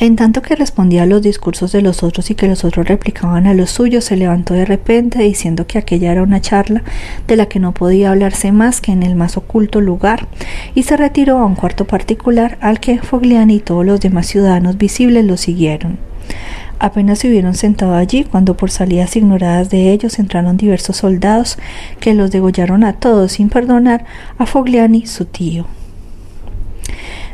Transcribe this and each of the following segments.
En tanto que respondía a los discursos de los otros y que los otros replicaban a los suyos, se levantó de repente diciendo que aquella era una charla de la que no podía hablarse más que en el más oculto lugar, y se retiró a un cuarto particular al que Fogliani y todos los demás ciudadanos visibles lo siguieron. Apenas se hubieron sentado allí cuando por salidas ignoradas de ellos entraron diversos soldados que los degollaron a todos sin perdonar a Fogliani, su tío.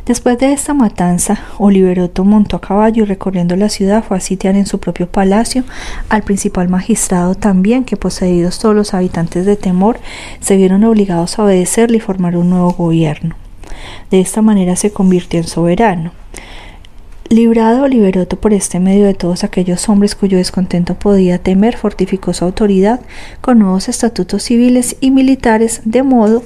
Después de esta matanza, Oliveroto montó a caballo y recorriendo la ciudad fue a sitiar en su propio palacio al principal magistrado también, que poseídos todos los habitantes de temor, se vieron obligados a obedecerle y formar un nuevo gobierno. De esta manera se convirtió en soberano. Librado Oliveroto por este medio de todos aquellos hombres cuyo descontento podía temer, fortificó su autoridad con nuevos estatutos civiles y militares, de modo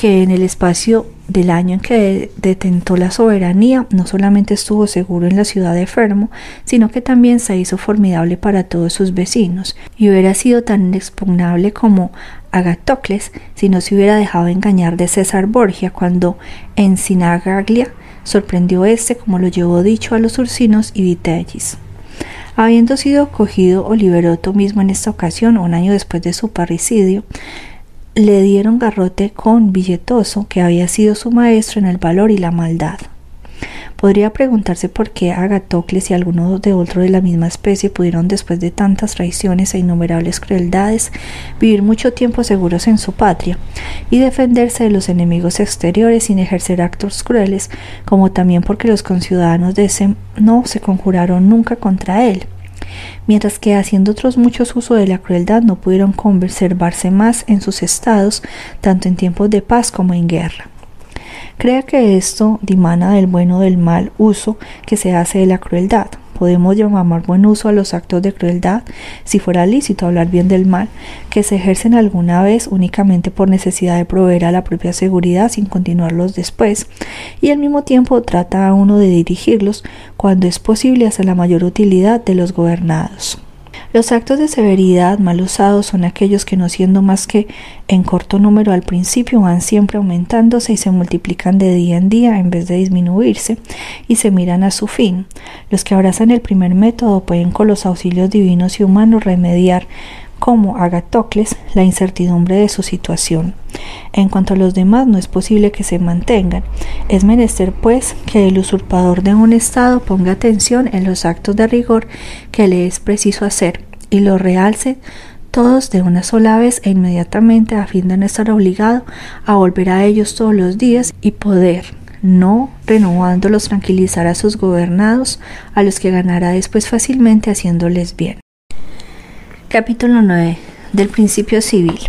que en el espacio del año en que detentó la soberanía, no solamente estuvo seguro en la ciudad de Fermo, sino que también se hizo formidable para todos sus vecinos, y hubiera sido tan inexpugnable como Agatocles si no se hubiera dejado engañar de César Borgia cuando en Sinagaglia sorprendió este, como lo llevó dicho, a los ursinos y vitellis. Habiendo sido cogido Oliveroto mismo en esta ocasión, un año después de su parricidio, le dieron garrote con Billetoso, que había sido su maestro en el valor y la maldad. Podría preguntarse por qué Agatocles y algunos de otro de la misma especie pudieron, después de tantas traiciones e innumerables crueldades, vivir mucho tiempo seguros en su patria y defenderse de los enemigos exteriores sin ejercer actos crueles, como también porque los conciudadanos de ese no se conjuraron nunca contra él mientras que haciendo otros muchos uso de la crueldad no pudieron conservarse más en sus estados, tanto en tiempos de paz como en guerra. Crea que esto dimana del bueno o del mal uso que se hace de la crueldad podemos llamar buen uso a los actos de crueldad, si fuera lícito hablar bien del mal, que se ejercen alguna vez únicamente por necesidad de proveer a la propia seguridad sin continuarlos después, y al mismo tiempo trata a uno de dirigirlos cuando es posible hacia la mayor utilidad de los gobernados. Los actos de severidad mal usados son aquellos que no siendo más que en corto número al principio van siempre aumentándose y se multiplican de día en día en vez de disminuirse y se miran a su fin. Los que abrazan el primer método pueden con los auxilios divinos y humanos remediar como Agatocles la incertidumbre de su situación. En cuanto a los demás, no es posible que se mantengan. Es menester, pues, que el usurpador de un Estado ponga atención en los actos de rigor que le es preciso hacer y los realce todos de una sola vez e inmediatamente a fin de no estar obligado a volver a ellos todos los días y poder, no renovándolos, tranquilizar a sus gobernados, a los que ganará después fácilmente haciéndoles bien. Capítulo 9 del principio civil.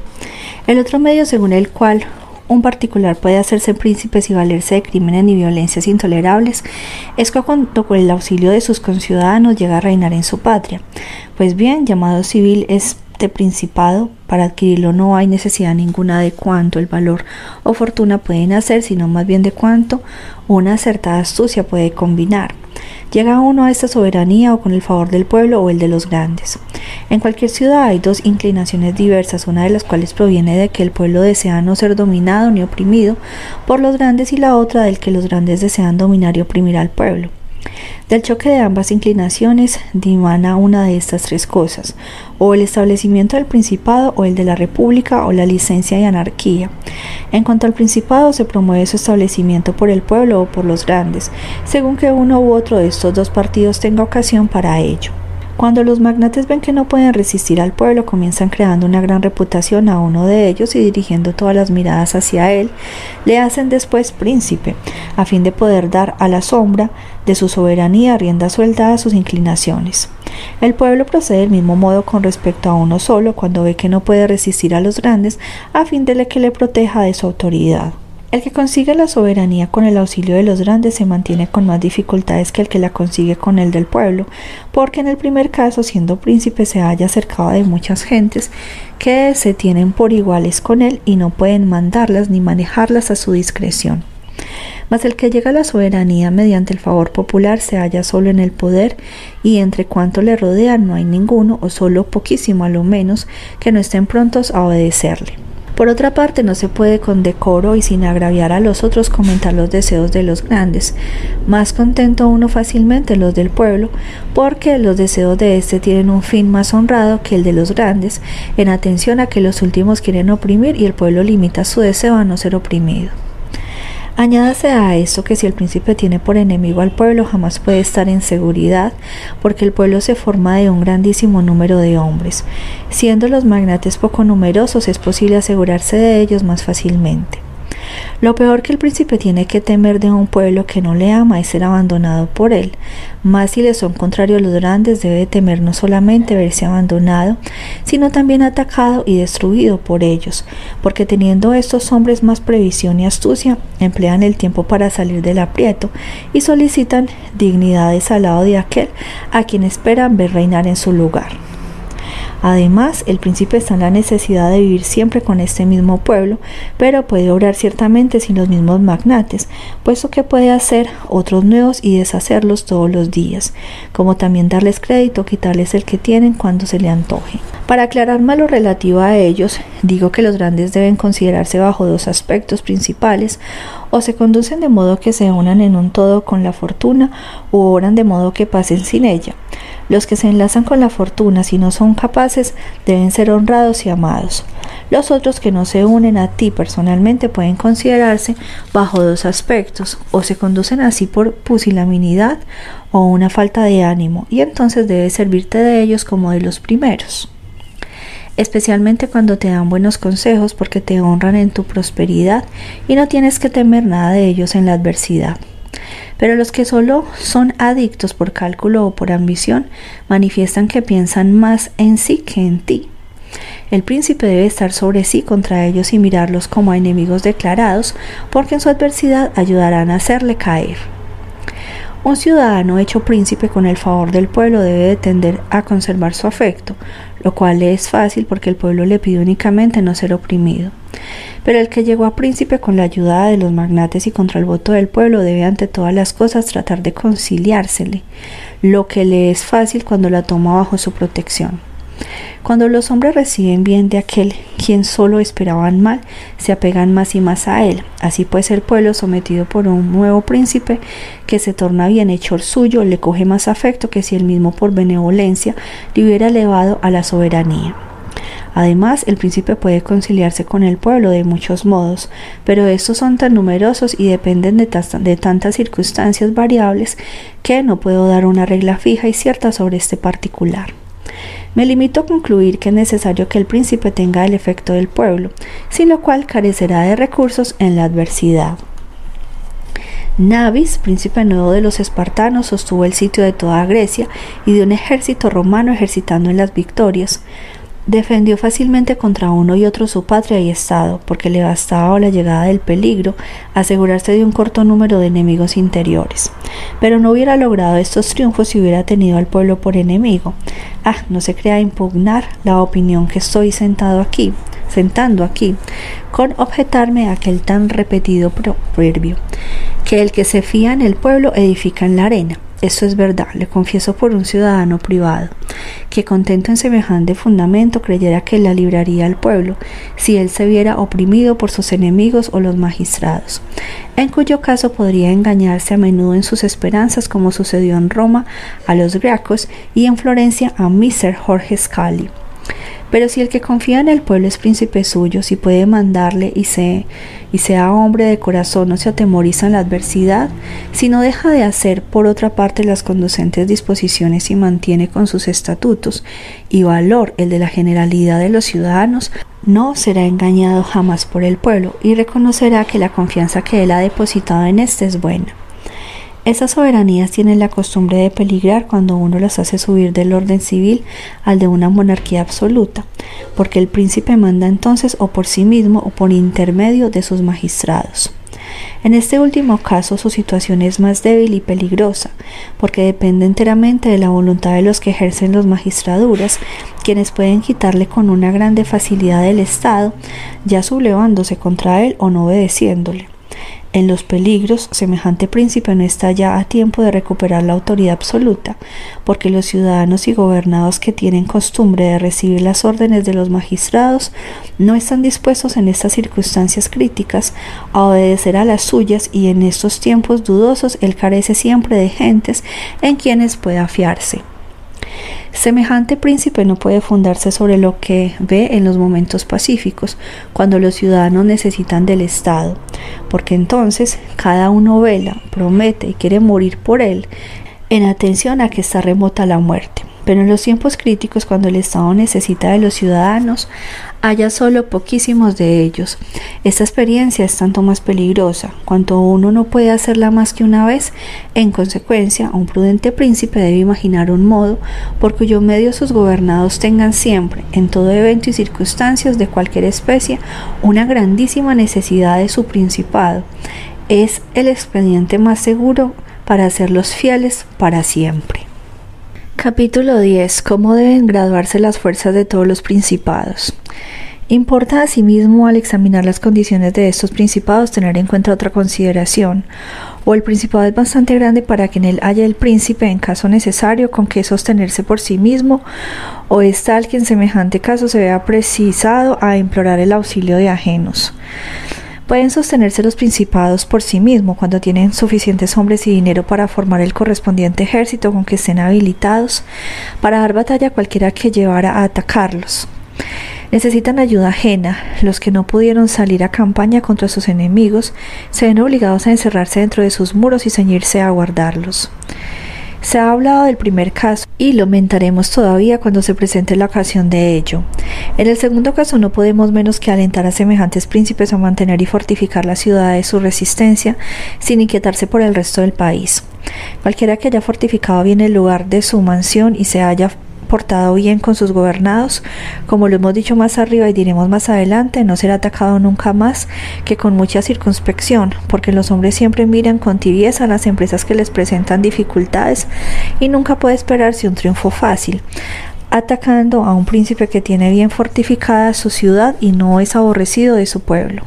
El otro medio según el cual un particular puede hacerse príncipe y valerse de crímenes y violencias intolerables es cuando con el auxilio de sus conciudadanos llega a reinar en su patria. Pues bien, llamado civil este principado, para adquirirlo no hay necesidad ninguna de cuánto el valor o fortuna pueden hacer, sino más bien de cuánto una acertada astucia puede combinar. Llega uno a esta soberanía o con el favor del pueblo o el de los grandes. En cualquier ciudad hay dos inclinaciones diversas, una de las cuales proviene de que el pueblo desea no ser dominado ni oprimido por los grandes y la otra del que los grandes desean dominar y oprimir al pueblo. Del choque de ambas inclinaciones dimana una de estas tres cosas, o el establecimiento del principado o el de la república o la licencia y anarquía. En cuanto al principado se promueve su establecimiento por el pueblo o por los grandes, según que uno u otro de estos dos partidos tenga ocasión para ello. Cuando los magnates ven que no pueden resistir al pueblo, comienzan creando una gran reputación a uno de ellos y dirigiendo todas las miradas hacia él, le hacen después príncipe, a fin de poder dar a la sombra de su soberanía rienda suelta a sus inclinaciones. El pueblo procede del mismo modo con respecto a uno solo cuando ve que no puede resistir a los grandes, a fin de que le proteja de su autoridad. El que consigue la soberanía con el auxilio de los grandes se mantiene con más dificultades que el que la consigue con el del pueblo, porque en el primer caso, siendo príncipe, se halla cercado de muchas gentes que se tienen por iguales con él y no pueden mandarlas ni manejarlas a su discreción. Mas el que llega a la soberanía mediante el favor popular se halla solo en el poder y entre cuanto le rodean no hay ninguno o solo poquísimo a lo menos que no estén prontos a obedecerle. Por otra parte, no se puede con decoro y sin agraviar a los otros comentar los deseos de los grandes. Más contento uno fácilmente los del pueblo, porque los deseos de éste tienen un fin más honrado que el de los grandes, en atención a que los últimos quieren oprimir y el pueblo limita su deseo a no ser oprimido. Añádase a esto que si el príncipe tiene por enemigo al pueblo jamás puede estar en seguridad, porque el pueblo se forma de un grandísimo número de hombres. Siendo los magnates poco numerosos es posible asegurarse de ellos más fácilmente. Lo peor que el príncipe tiene que temer de un pueblo que no le ama es ser abandonado por él. Más si le son contrarios los grandes, debe temer no solamente verse abandonado, sino también atacado y destruido por ellos, porque teniendo estos hombres más previsión y astucia, emplean el tiempo para salir del aprieto y solicitan dignidades al lado de aquel a quien esperan ver reinar en su lugar. Además, el príncipe está en la necesidad de vivir siempre con este mismo pueblo, pero puede obrar ciertamente sin los mismos magnates, puesto que puede hacer otros nuevos y deshacerlos todos los días, como también darles crédito, quitarles el que tienen cuando se le antoje. Para aclarar más lo relativo a ellos, digo que los grandes deben considerarse bajo dos aspectos principales, o se conducen de modo que se unan en un todo con la fortuna, o obran de modo que pasen sin ella. Los que se enlazan con la fortuna si no son capaces deben ser honrados y amados. Los otros que no se unen a ti personalmente pueden considerarse bajo dos aspectos, o se conducen así por pusilanimidad o una falta de ánimo, y entonces debes servirte de ellos como de los primeros especialmente cuando te dan buenos consejos porque te honran en tu prosperidad y no tienes que temer nada de ellos en la adversidad. Pero los que solo son adictos por cálculo o por ambición manifiestan que piensan más en sí que en ti. El príncipe debe estar sobre sí contra ellos y mirarlos como a enemigos declarados, porque en su adversidad ayudarán a hacerle caer. Un ciudadano hecho príncipe con el favor del pueblo debe tender a conservar su afecto, lo cual es fácil porque el pueblo le pide únicamente no ser oprimido. Pero el que llegó a príncipe con la ayuda de los magnates y contra el voto del pueblo debe ante todas las cosas tratar de conciliársele, lo que le es fácil cuando la toma bajo su protección. Cuando los hombres reciben bien de aquel quien solo esperaban mal, se apegan más y más a él. Así pues el pueblo sometido por un nuevo príncipe que se torna bienhechor suyo, le coge más afecto que si él mismo por benevolencia le hubiera elevado a la soberanía. Además, el príncipe puede conciliarse con el pueblo de muchos modos, pero estos son tan numerosos y dependen de, de, tantas circunstancias variables que no puedo dar una regla fija y cierta sobre este particular. Me limito a concluir que es necesario que el príncipe tenga el efecto del pueblo, sin lo cual carecerá de recursos en la adversidad. Navis, príncipe nuevo de los espartanos, sostuvo el sitio de toda Grecia y de un ejército romano ejercitando en las victorias. Defendió fácilmente contra uno y otro su patria y estado, porque le bastaba a la llegada del peligro asegurarse de un corto número de enemigos interiores. Pero no hubiera logrado estos triunfos si hubiera tenido al pueblo por enemigo. Ah, no se crea impugnar la opinión que estoy sentado aquí, sentando aquí, con objetarme aquel tan repetido proverbio, que el que se fía en el pueblo edifica en la arena. Eso es verdad, le confieso por un ciudadano privado, que contento en semejante fundamento creyera que la libraría al pueblo, si él se viera oprimido por sus enemigos o los magistrados, en cuyo caso podría engañarse a menudo en sus esperanzas como sucedió en Roma a los Gracos y en Florencia a Mr. Jorge Scali. Pero si el que confía en el pueblo es príncipe suyo, si puede mandarle y, se, y sea hombre de corazón, no se atemoriza en la adversidad, si no deja de hacer por otra parte las conducentes disposiciones y mantiene con sus estatutos y valor el de la generalidad de los ciudadanos, no será engañado jamás por el pueblo y reconocerá que la confianza que él ha depositado en éste es buena. Esas soberanías tienen la costumbre de peligrar cuando uno las hace subir del orden civil al de una monarquía absoluta, porque el príncipe manda entonces o por sí mismo o por intermedio de sus magistrados. En este último caso su situación es más débil y peligrosa, porque depende enteramente de la voluntad de los que ejercen las magistraduras, quienes pueden quitarle con una grande facilidad el Estado, ya sublevándose contra él o no obedeciéndole. En los peligros, semejante príncipe no está ya a tiempo de recuperar la autoridad absoluta, porque los ciudadanos y gobernados que tienen costumbre de recibir las órdenes de los magistrados no están dispuestos en estas circunstancias críticas a obedecer a las suyas y en estos tiempos dudosos él carece siempre de gentes en quienes pueda fiarse. Semejante príncipe no puede fundarse sobre lo que ve en los momentos pacíficos, cuando los ciudadanos necesitan del Estado, porque entonces cada uno vela, promete y quiere morir por él, en atención a que está remota la muerte. Pero en los tiempos críticos, cuando el Estado necesita de los ciudadanos, haya solo poquísimos de ellos. Esta experiencia es tanto más peligrosa, cuanto uno no puede hacerla más que una vez. En consecuencia, un prudente príncipe debe imaginar un modo por cuyo medio sus gobernados tengan siempre, en todo evento y circunstancias de cualquier especie, una grandísima necesidad de su principado. Es el expediente más seguro para hacerlos fieles para siempre. Capítulo 10. Cómo deben graduarse las fuerzas de todos los principados. Importa asimismo al examinar las condiciones de estos principados tener en cuenta otra consideración. O el principado es bastante grande para que en él haya el príncipe en caso necesario con que sostenerse por sí mismo, o es tal que en semejante caso se vea precisado a implorar el auxilio de ajenos. Pueden sostenerse los principados por sí mismos cuando tienen suficientes hombres y dinero para formar el correspondiente ejército con que estén habilitados para dar batalla a cualquiera que llevara a atacarlos. Necesitan ayuda ajena. Los que no pudieron salir a campaña contra sus enemigos se ven obligados a encerrarse dentro de sus muros y ceñirse a guardarlos. Se ha hablado del primer caso y lo aumentaremos todavía cuando se presente la ocasión de ello. En el segundo caso no podemos menos que alentar a semejantes príncipes a mantener y fortificar la ciudad de su resistencia sin inquietarse por el resto del país. Cualquiera que haya fortificado bien el lugar de su mansión y se haya portado bien con sus gobernados, como lo hemos dicho más arriba y diremos más adelante, no será atacado nunca más que con mucha circunspección, porque los hombres siempre miran con tibieza las empresas que les presentan dificultades y nunca puede esperarse un triunfo fácil atacando a un príncipe que tiene bien fortificada su ciudad y no es aborrecido de su pueblo.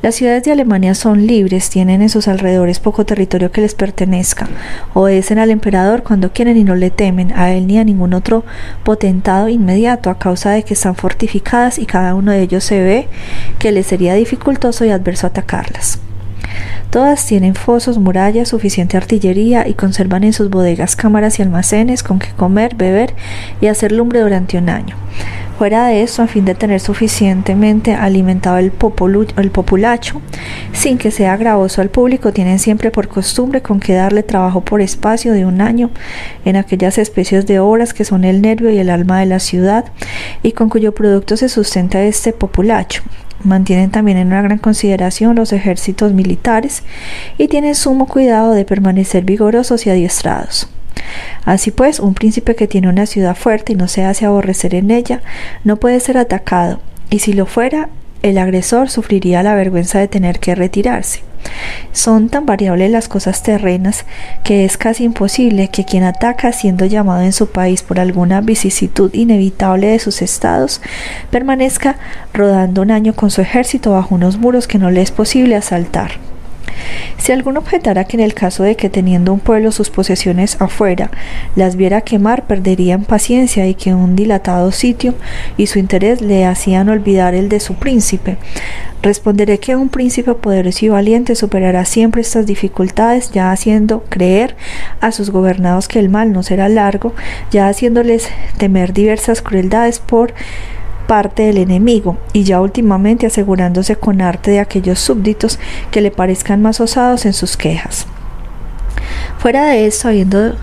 Las ciudades de Alemania son libres, tienen en sus alrededores poco territorio que les pertenezca, obedecen al emperador cuando quieren y no le temen a él ni a ningún otro potentado inmediato a causa de que están fortificadas y cada uno de ellos se ve que les sería dificultoso y adverso atacarlas. Todas tienen fosos, murallas, suficiente artillería y conservan en sus bodegas cámaras y almacenes con que comer, beber y hacer lumbre durante un año. Fuera de eso, a fin de tener suficientemente alimentado el, el populacho, sin que sea gravoso al público, tienen siempre por costumbre con que darle trabajo por espacio de un año en aquellas especies de obras que son el nervio y el alma de la ciudad y con cuyo producto se sustenta este populacho. Mantienen también en una gran consideración los ejércitos militares y tienen sumo cuidado de permanecer vigorosos y adiestrados. Así pues, un príncipe que tiene una ciudad fuerte y no se hace aborrecer en ella, no puede ser atacado, y si lo fuera, el agresor sufriría la vergüenza de tener que retirarse. Son tan variables las cosas terrenas que es casi imposible que quien ataca siendo llamado en su país por alguna vicisitud inevitable de sus estados permanezca rodando un año con su ejército bajo unos muros que no le es posible asaltar. Si alguno objetara que en el caso de que teniendo un pueblo sus posesiones afuera las viera quemar, perderían paciencia y que un dilatado sitio y su interés le hacían olvidar el de su príncipe. Responderé que un príncipe poderoso y valiente superará siempre estas dificultades, ya haciendo creer a sus gobernados que el mal no será largo, ya haciéndoles temer diversas crueldades por parte del enemigo y ya últimamente asegurándose con arte de aquellos súbditos que le parezcan más osados en sus quejas. Fuera de esto, habiendo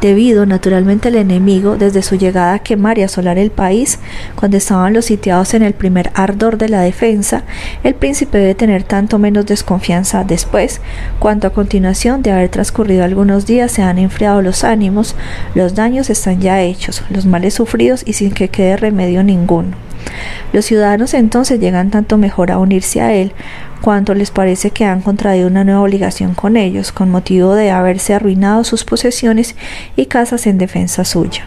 debido naturalmente al enemigo desde su llegada a quemar y asolar el país, cuando estaban los sitiados en el primer ardor de la defensa, el príncipe debe tener tanto menos desconfianza después, cuanto a continuación de haber transcurrido algunos días se han enfriado los ánimos, los daños están ya hechos, los males sufridos y sin que quede remedio ninguno. Los ciudadanos entonces llegan tanto mejor a unirse a él, cuanto les parece que han contraído una nueva obligación con ellos, con motivo de haberse arruinado sus posesiones y casas en defensa suya.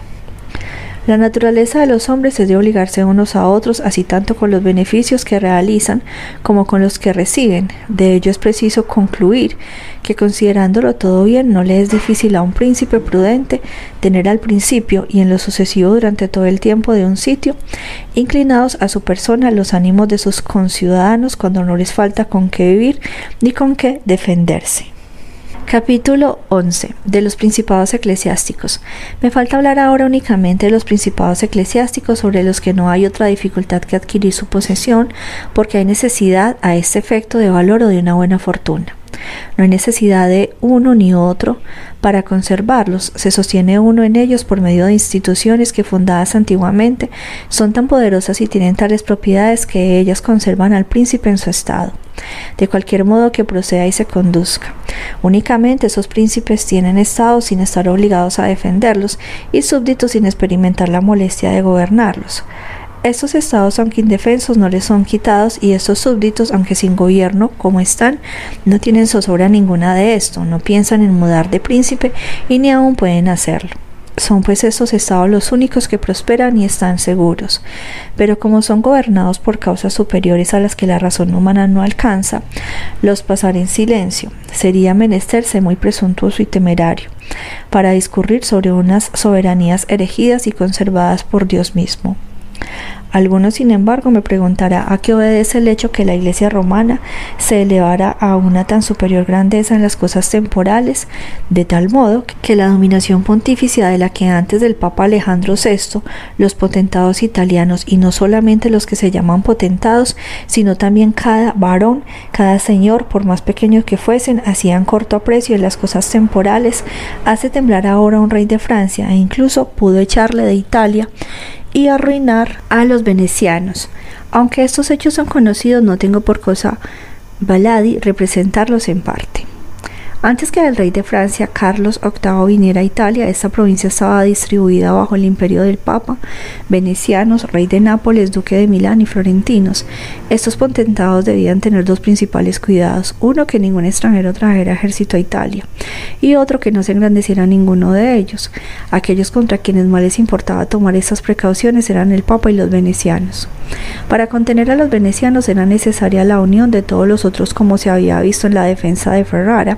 La naturaleza de los hombres es de obligarse unos a otros, así tanto con los beneficios que realizan como con los que reciben. De ello es preciso concluir que considerándolo todo bien, no le es difícil a un príncipe prudente tener al principio y en lo sucesivo durante todo el tiempo de un sitio, inclinados a su persona los ánimos de sus conciudadanos cuando no les falta con qué vivir ni con qué defenderse. Capítulo 11 de los principados eclesiásticos. Me falta hablar ahora únicamente de los principados eclesiásticos sobre los que no hay otra dificultad que adquirir su posesión porque hay necesidad a este efecto de valor o de una buena fortuna. No hay necesidad de uno ni otro para conservarlos. Se sostiene uno en ellos por medio de instituciones que fundadas antiguamente son tan poderosas y tienen tales propiedades que ellas conservan al príncipe en su estado, de cualquier modo que proceda y se conduzca. Únicamente esos príncipes tienen estado sin estar obligados a defenderlos y súbditos sin experimentar la molestia de gobernarlos. Estos estados, aunque indefensos, no les son quitados y estos súbditos, aunque sin gobierno como están, no tienen zozobra ninguna de esto, no piensan en mudar de príncipe y ni aún pueden hacerlo. Son pues estos estados los únicos que prosperan y están seguros. Pero como son gobernados por causas superiores a las que la razón humana no alcanza, los pasar en silencio. Sería menester muy presuntuoso y temerario para discurrir sobre unas soberanías erigidas y conservadas por Dios mismo. Algunos, sin embargo, me preguntará a qué obedece el hecho que la Iglesia romana se elevara a una tan superior grandeza en las cosas temporales, de tal modo que la dominación pontificia de la que antes del Papa Alejandro VI, los potentados italianos, y no solamente los que se llaman potentados, sino también cada varón, cada señor, por más pequeño que fuesen, hacían corto aprecio en las cosas temporales, hace temblar ahora un rey de Francia e incluso pudo echarle de Italia y arruinar a los venecianos. Aunque estos hechos son conocidos, no tengo por cosa Baladi representarlos en parte. Antes que el rey de Francia, Carlos VIII, viniera a Italia, esta provincia estaba distribuida bajo el imperio del Papa, venecianos, rey de Nápoles, duque de Milán y florentinos. Estos potentados debían tener dos principales cuidados, uno que ningún extranjero trajera ejército a Italia, y otro que no se engrandeciera ninguno de ellos. Aquellos contra quienes más les importaba tomar estas precauciones eran el Papa y los venecianos. Para contener a los venecianos era necesaria la unión de todos los otros como se había visto en la defensa de Ferrara,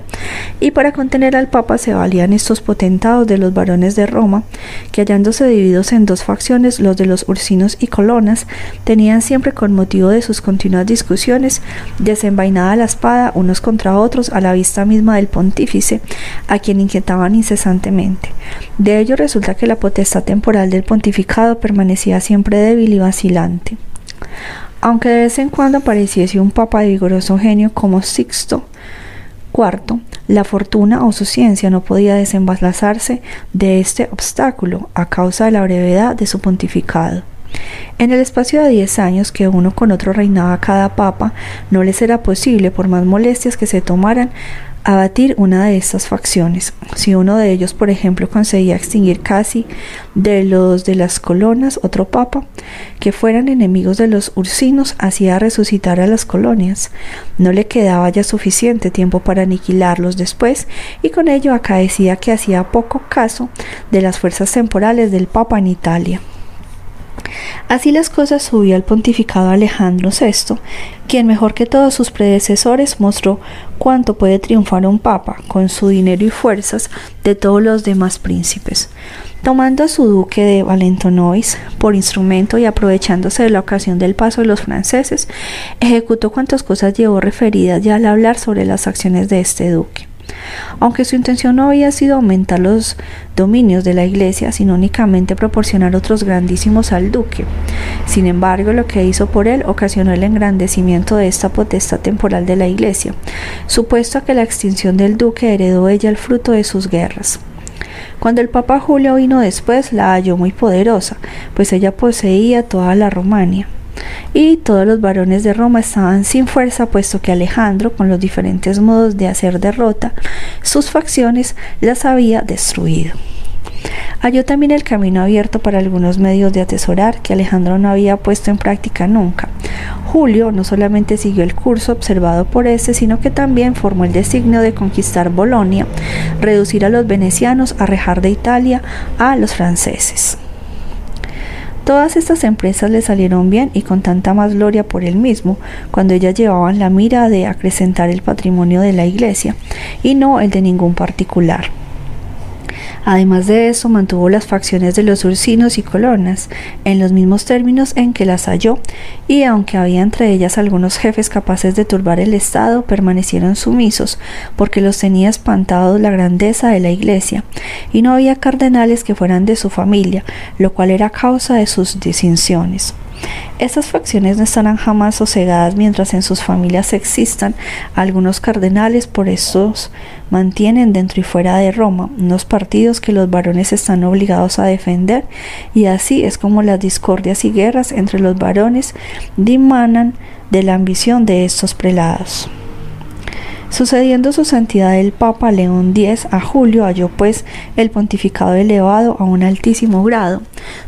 y para contener al Papa se valían estos potentados de los varones de Roma, que hallándose divididos en dos facciones, los de los ursinos y colonas, tenían siempre con motivo de sus continuas discusiones desenvainada la espada unos contra otros a la vista misma del pontífice, a quien inquietaban incesantemente. De ello resulta que la potestad temporal del pontificado permanecía siempre débil y vacilante. Aunque de vez en cuando apareciese un papa de vigoroso genio como Sixto IV, la fortuna o su ciencia no podía desembalazarse de este obstáculo a causa de la brevedad de su pontificado. En el espacio de diez años que uno con otro reinaba cada papa, no les era posible, por más molestias que se tomaran, abatir una de estas facciones. Si uno de ellos, por ejemplo, conseguía extinguir casi de los de las colonas otro papa, que fueran enemigos de los ursinos, hacía resucitar a las colonias. No le quedaba ya suficiente tiempo para aniquilarlos después, y con ello acaecía que hacía poco caso de las fuerzas temporales del papa en Italia. Así las cosas subió al pontificado Alejandro VI, quien mejor que todos sus predecesores mostró cuánto puede triunfar un papa con su dinero y fuerzas de todos los demás príncipes. Tomando a su duque de Valentonois por instrumento y aprovechándose de la ocasión del paso de los franceses, ejecutó cuantas cosas llevó referidas ya al hablar sobre las acciones de este duque. Aunque su intención no había sido aumentar los dominios de la iglesia, sino únicamente proporcionar otros grandísimos al duque. Sin embargo, lo que hizo por él ocasionó el engrandecimiento de esta potestad temporal de la iglesia, supuesto que la extinción del duque heredó ella el fruto de sus guerras. Cuando el Papa Julio vino después, la halló muy poderosa, pues ella poseía toda la Romania y todos los varones de Roma estaban sin fuerza, puesto que Alejandro, con los diferentes modos de hacer derrota, sus facciones las había destruido. Halló también el camino abierto para algunos medios de atesorar que Alejandro no había puesto en práctica nunca. Julio no solamente siguió el curso observado por este, sino que también formó el designio de conquistar Bolonia, reducir a los venecianos a rejar de Italia a los franceses. Todas estas empresas le salieron bien y con tanta más gloria por él mismo, cuando ellas llevaban la mira de acrecentar el patrimonio de la iglesia y no el de ningún particular. Además de eso, mantuvo las facciones de los ursinos y colonas en los mismos términos en que las halló, y aunque había entre ellas algunos jefes capaces de turbar el Estado, permanecieron sumisos, porque los tenía espantados la grandeza de la Iglesia, y no había cardenales que fueran de su familia, lo cual era causa de sus distinciones. Estas facciones no estarán jamás sosegadas mientras en sus familias existan algunos cardenales, por estos mantienen dentro y fuera de Roma unos partidos que los varones están obligados a defender y así es como las discordias y guerras entre los varones dimanan de la ambición de estos prelados. Sucediendo su santidad el Papa León X a Julio, halló pues el pontificado elevado a un altísimo grado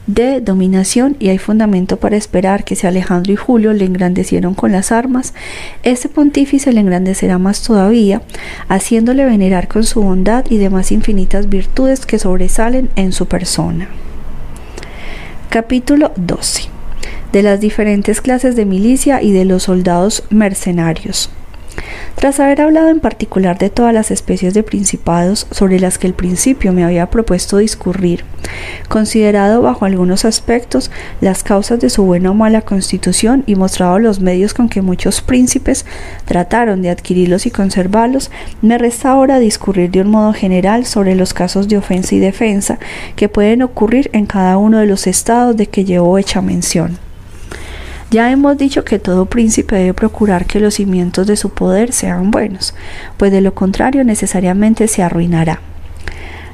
de dominación y hay fundamento para esperar que si Alejandro y Julio le engrandecieron con las armas, este pontífice le engrandecerá más todavía, haciéndole venerar con su bondad y demás infinitas virtudes que sobresalen en su persona. Capítulo 12. De las diferentes clases de milicia y de los soldados mercenarios. Tras haber hablado en particular de todas las especies de principados sobre las que el principio me había propuesto discurrir, considerado bajo algunos aspectos las causas de su buena o mala constitución y mostrado los medios con que muchos príncipes trataron de adquirirlos y conservarlos, me resta ahora discurrir de un modo general sobre los casos de ofensa y defensa que pueden ocurrir en cada uno de los estados de que llevo hecha mención. Ya hemos dicho que todo príncipe debe procurar que los cimientos de su poder sean buenos, pues de lo contrario necesariamente se arruinará.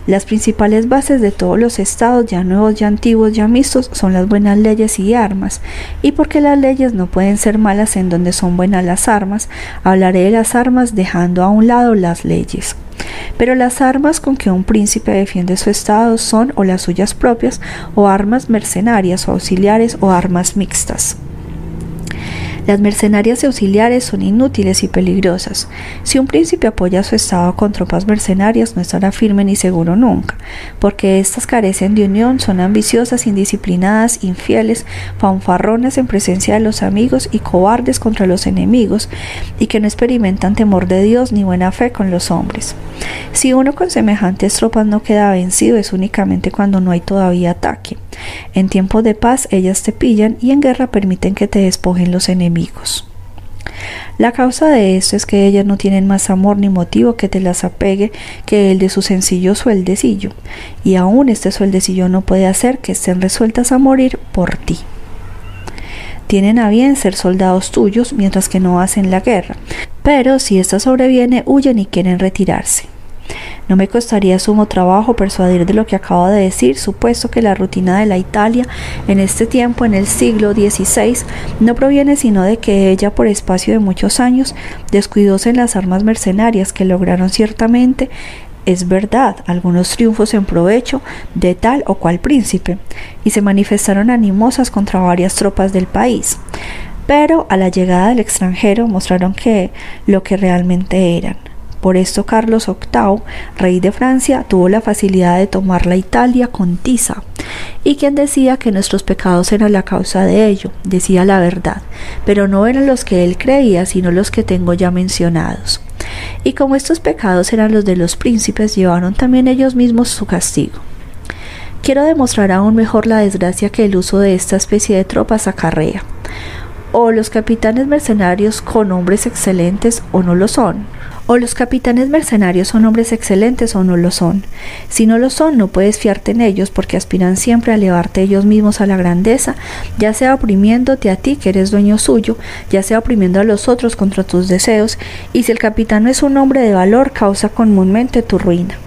Las principales bases de todos los estados, ya nuevos, ya antiguos, ya mixtos, son las buenas leyes y armas. Y porque las leyes no pueden ser malas en donde son buenas las armas, hablaré de las armas dejando a un lado las leyes. Pero las armas con que un príncipe defiende su estado son o las suyas propias, o armas mercenarias o auxiliares, o armas mixtas. Las mercenarias auxiliares son inútiles y peligrosas. Si un príncipe apoya a su estado con tropas mercenarias, no estará firme ni seguro nunca, porque éstas carecen de unión, son ambiciosas, indisciplinadas, infieles, fanfarrones en presencia de los amigos y cobardes contra los enemigos, y que no experimentan temor de Dios ni buena fe con los hombres. Si uno con semejantes tropas no queda vencido, es únicamente cuando no hay todavía ataque. En tiempos de paz ellas te pillan y en guerra permiten que te despojen los enemigos. La causa de esto es que ellas no tienen más amor ni motivo que te las apegue que el de su sencillo sueldecillo, y aún este sueldecillo no puede hacer que estén resueltas a morir por ti. Tienen a bien ser soldados tuyos mientras que no hacen la guerra, pero si ésta sobreviene huyen y quieren retirarse. No me costaría sumo trabajo persuadir de lo que acabo de decir, supuesto que la rutina de la Italia en este tiempo, en el siglo XVI, no proviene sino de que ella, por espacio de muchos años, descuidóse en las armas mercenarias que lograron ciertamente es verdad, algunos triunfos en provecho de tal o cual príncipe, y se manifestaron animosas contra varias tropas del país. Pero a la llegada del extranjero mostraron que lo que realmente eran, por esto Carlos VIII, rey de Francia, tuvo la facilidad de tomar la Italia con tiza. Y quien decía que nuestros pecados eran la causa de ello, decía la verdad, pero no eran los que él creía, sino los que tengo ya mencionados. Y como estos pecados eran los de los príncipes, llevaron también ellos mismos su castigo. Quiero demostrar aún mejor la desgracia que el uso de esta especie de tropas acarrea. O los capitanes mercenarios con hombres excelentes o no lo son, o los capitanes mercenarios son hombres excelentes o no lo son. Si no lo son, no puedes fiarte en ellos porque aspiran siempre a elevarte ellos mismos a la grandeza, ya sea oprimiéndote a ti que eres dueño suyo, ya sea oprimiendo a los otros contra tus deseos, y si el capitán no es un hombre de valor, causa comúnmente tu ruina.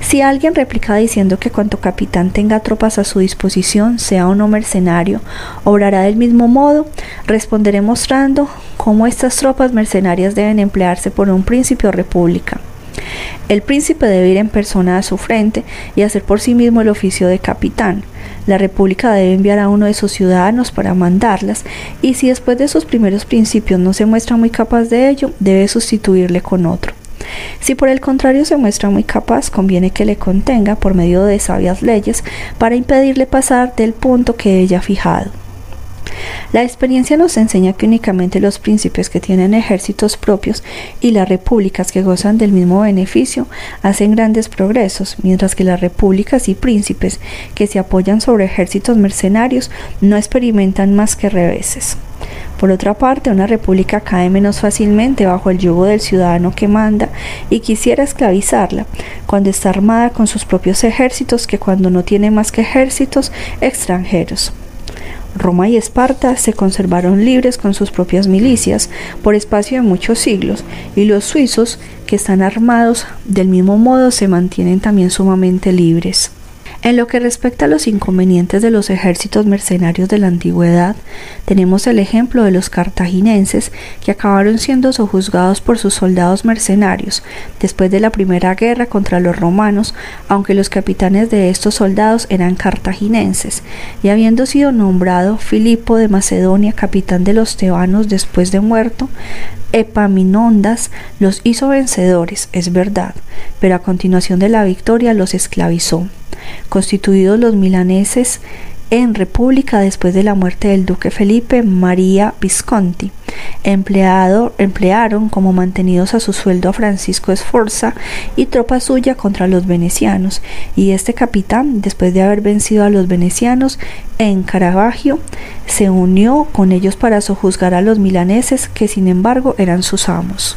Si alguien replica diciendo que cuanto capitán tenga tropas a su disposición, sea o no mercenario, obrará del mismo modo, responderé mostrando cómo estas tropas mercenarias deben emplearse por un príncipe o república. El príncipe debe ir en persona a su frente y hacer por sí mismo el oficio de capitán. La república debe enviar a uno de sus ciudadanos para mandarlas y si después de sus primeros principios no se muestra muy capaz de ello, debe sustituirle con otro. Si por el contrario se muestra muy capaz, conviene que le contenga por medio de sabias leyes para impedirle pasar del punto que ella ha fijado. La experiencia nos enseña que únicamente los príncipes que tienen ejércitos propios y las repúblicas que gozan del mismo beneficio hacen grandes progresos, mientras que las repúblicas y príncipes que se apoyan sobre ejércitos mercenarios no experimentan más que reveses. Por otra parte, una república cae menos fácilmente bajo el yugo del ciudadano que manda y quisiera esclavizarla, cuando está armada con sus propios ejércitos que cuando no tiene más que ejércitos extranjeros. Roma y Esparta se conservaron libres con sus propias milicias por espacio de muchos siglos, y los suizos, que están armados del mismo modo, se mantienen también sumamente libres. En lo que respecta a los inconvenientes de los ejércitos mercenarios de la antigüedad, tenemos el ejemplo de los cartaginenses que acabaron siendo sojuzgados por sus soldados mercenarios después de la primera guerra contra los romanos, aunque los capitanes de estos soldados eran cartaginenses, y habiendo sido nombrado Filipo de Macedonia capitán de los tebanos después de muerto, Epaminondas los hizo vencedores, es verdad, pero a continuación de la victoria los esclavizó constituidos los milaneses en república después de la muerte del duque Felipe María Visconti. Empleado, emplearon como mantenidos a su sueldo a Francisco Esforza y tropa suya contra los venecianos, y este capitán, después de haber vencido a los venecianos en Caravaggio, se unió con ellos para sojuzgar a los milaneses, que sin embargo eran sus amos.